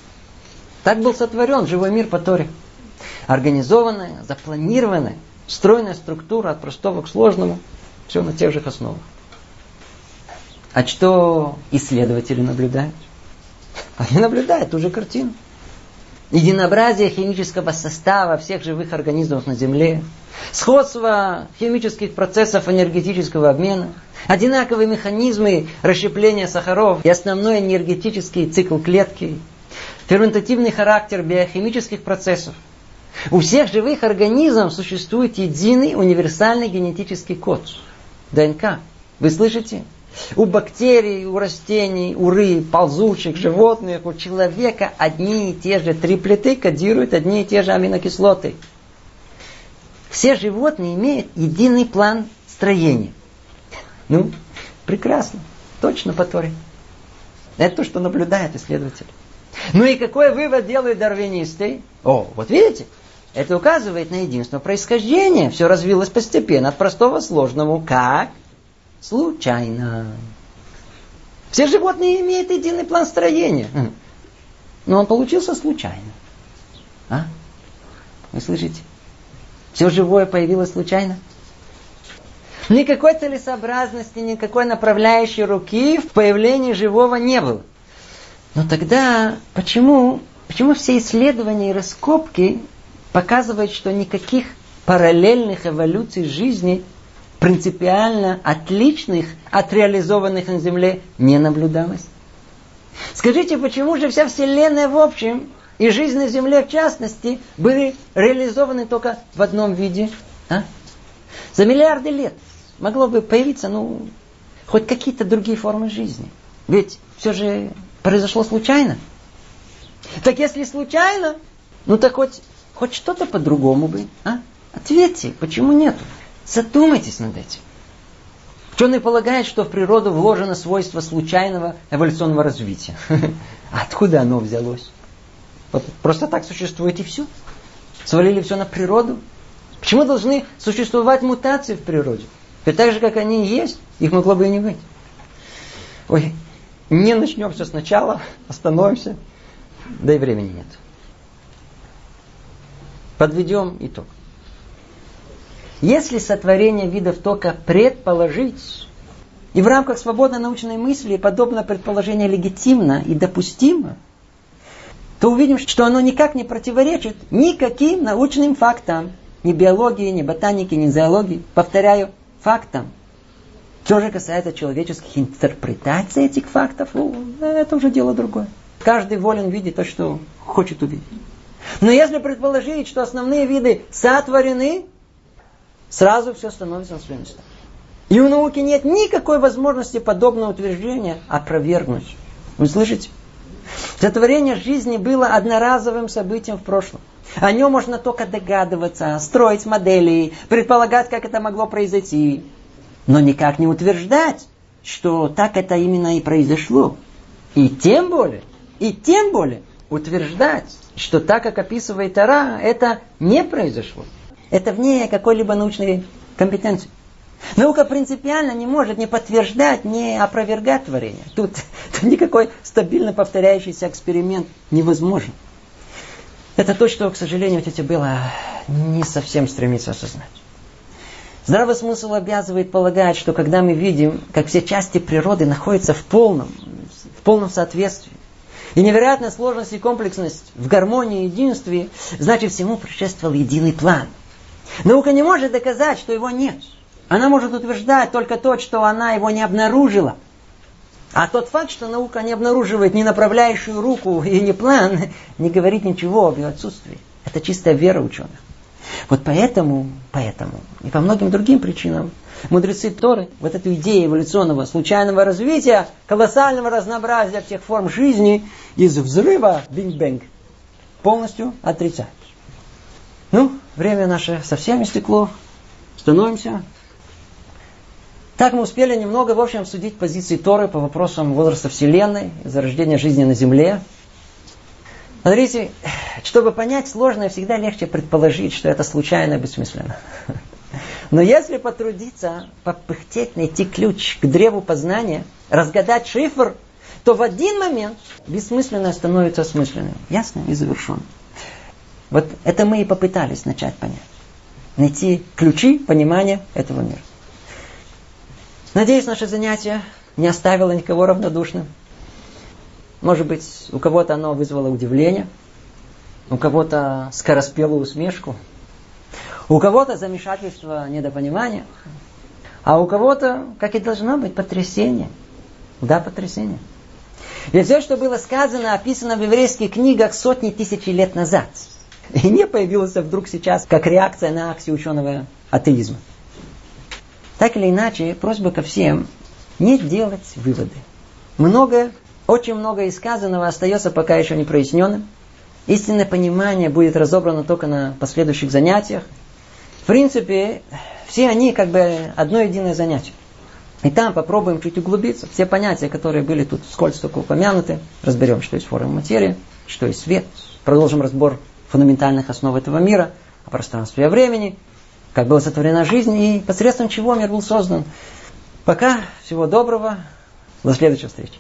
Так был сотворен живой мир по Торе. Организованная, запланированная, стройная структура от простого к сложному. Все на тех же основах. А что исследователи наблюдают? Они наблюдают ту же картину. Единообразие химического состава всех живых организмов на Земле, сходство химических процессов энергетического обмена, одинаковые механизмы расщепления сахаров и основной энергетический цикл клетки, ферментативный характер биохимических процессов. У всех живых организмов существует единый универсальный генетический код – ДНК. Вы слышите? У бактерий, у растений, у рыб, ползучих, животных, у человека одни и те же триплеты кодируют одни и те же аминокислоты. Все животные имеют единый план строения. Ну, прекрасно. Точно по Торе. Это то, что наблюдает исследователь. Ну и какой вывод делают дарвинисты? О, вот видите? Это указывает на единство происхождения. Все развилось постепенно, от простого к сложному. Как? Случайно. Все животные имеют единый план строения. Но он получился случайно. А? Вы слышите? Все живое появилось случайно? Никакой целесообразности, никакой направляющей руки в появлении живого не было. Но тогда почему, почему все исследования и раскопки показывают, что никаких параллельных эволюций жизни принципиально отличных от реализованных на Земле не наблюдалось? Скажите, почему же вся Вселенная в общем и жизнь на Земле в частности были реализованы только в одном виде? А? За миллиарды лет могло бы появиться, ну, хоть какие-то другие формы жизни. Ведь все же произошло случайно. Так если случайно, ну так хоть, хоть что-то по-другому бы. А? Ответьте, почему нет? Задумайтесь над этим. Ученые полагают, что в природу вложено свойство случайного эволюционного развития. (laughs) Откуда оно взялось? Вот просто так существует и все. Свалили все на природу. Почему должны существовать мутации в природе? Ведь так же, как они есть, их могло бы и не быть. Ой, не начнем все сначала, (laughs) остановимся, да и времени нет. Подведем итог. Если сотворение видов только предположить, и в рамках свободной научной мысли подобное предположение легитимно и допустимо, то увидим, что оно никак не противоречит никаким научным фактам. Ни биологии, ни ботаники, ни зоологии. Повторяю, фактам. Что же касается человеческих интерпретаций этих фактов, ну, это уже дело другое. Каждый волен видеть то, что хочет увидеть. Но если предположить, что основные виды сотворены, сразу все становится на свои места. И у науки нет никакой возможности подобного утверждения опровергнуть. Вы слышите? Сотворение жизни было одноразовым событием в прошлом. О нем можно только догадываться, строить модели, предполагать, как это могло произойти. Но никак не утверждать, что так это именно и произошло. И тем более, и тем более утверждать, что так, как описывает Тара, это не произошло. Это вне какой-либо научной компетенции. Наука принципиально не может не подтверждать, не опровергать творение. Тут, (laughs) тут никакой стабильно повторяющийся эксперимент невозможен. Это то, что, к сожалению, тетя Белла не совсем стремится осознать. Здравый смысл обязывает полагать, что когда мы видим, как все части природы находятся в полном, в полном соответствии, и невероятная сложность и комплексность в гармонии и единстве, значит всему предшествовал единый план. Наука не может доказать, что его нет. Она может утверждать только то, что она его не обнаружила. А тот факт, что наука не обнаруживает ни направляющую руку и ни план, (laughs) не говорит ничего об ее отсутствии. Это чистая вера ученых. Вот поэтому, поэтому и по многим другим причинам мудрецы Торы, вот эту идею эволюционного случайного развития, колоссального разнообразия всех форм жизни из взрыва Big Bang полностью отрицают. Ну, время наше совсем истекло. Остановимся. Так мы успели немного, в общем, обсудить позиции Торы по вопросам возраста Вселенной, зарождения жизни на Земле. Смотрите, чтобы понять сложное, всегда легче предположить, что это случайно и бессмысленно. Но если потрудиться, попыхтеть, найти ключ к древу познания, разгадать шифр, то в один момент бессмысленное становится осмысленным. Ясно и завершенно. Вот это мы и попытались начать понять. Найти ключи понимания этого мира. Надеюсь, наше занятие не оставило никого равнодушным. Может быть, у кого-то оно вызвало удивление, у кого-то скороспелую усмешку, у кого-то замешательство, недопонимание, а у кого-то, как и должно быть, потрясение. Да, потрясение. Ведь все, что было сказано, описано в еврейских книгах сотни тысяч лет назад. И не появилось вдруг сейчас как реакция на акцию ученого атеизма. Так или иначе, просьба ко всем не делать выводы. Многое, очень многое из сказанного остается пока еще не проясненным. Истинное понимание будет разобрано только на последующих занятиях. В принципе, все они как бы одно единое занятие. И там попробуем чуть углубиться. Все понятия, которые были тут вскользь только упомянуты, разберем, что есть форма материи, что есть свет. Продолжим разбор фундаментальных основ этого мира, о пространстве и о времени, как была сотворена жизнь и посредством чего мир был создан. Пока всего доброго, до следующей встречи.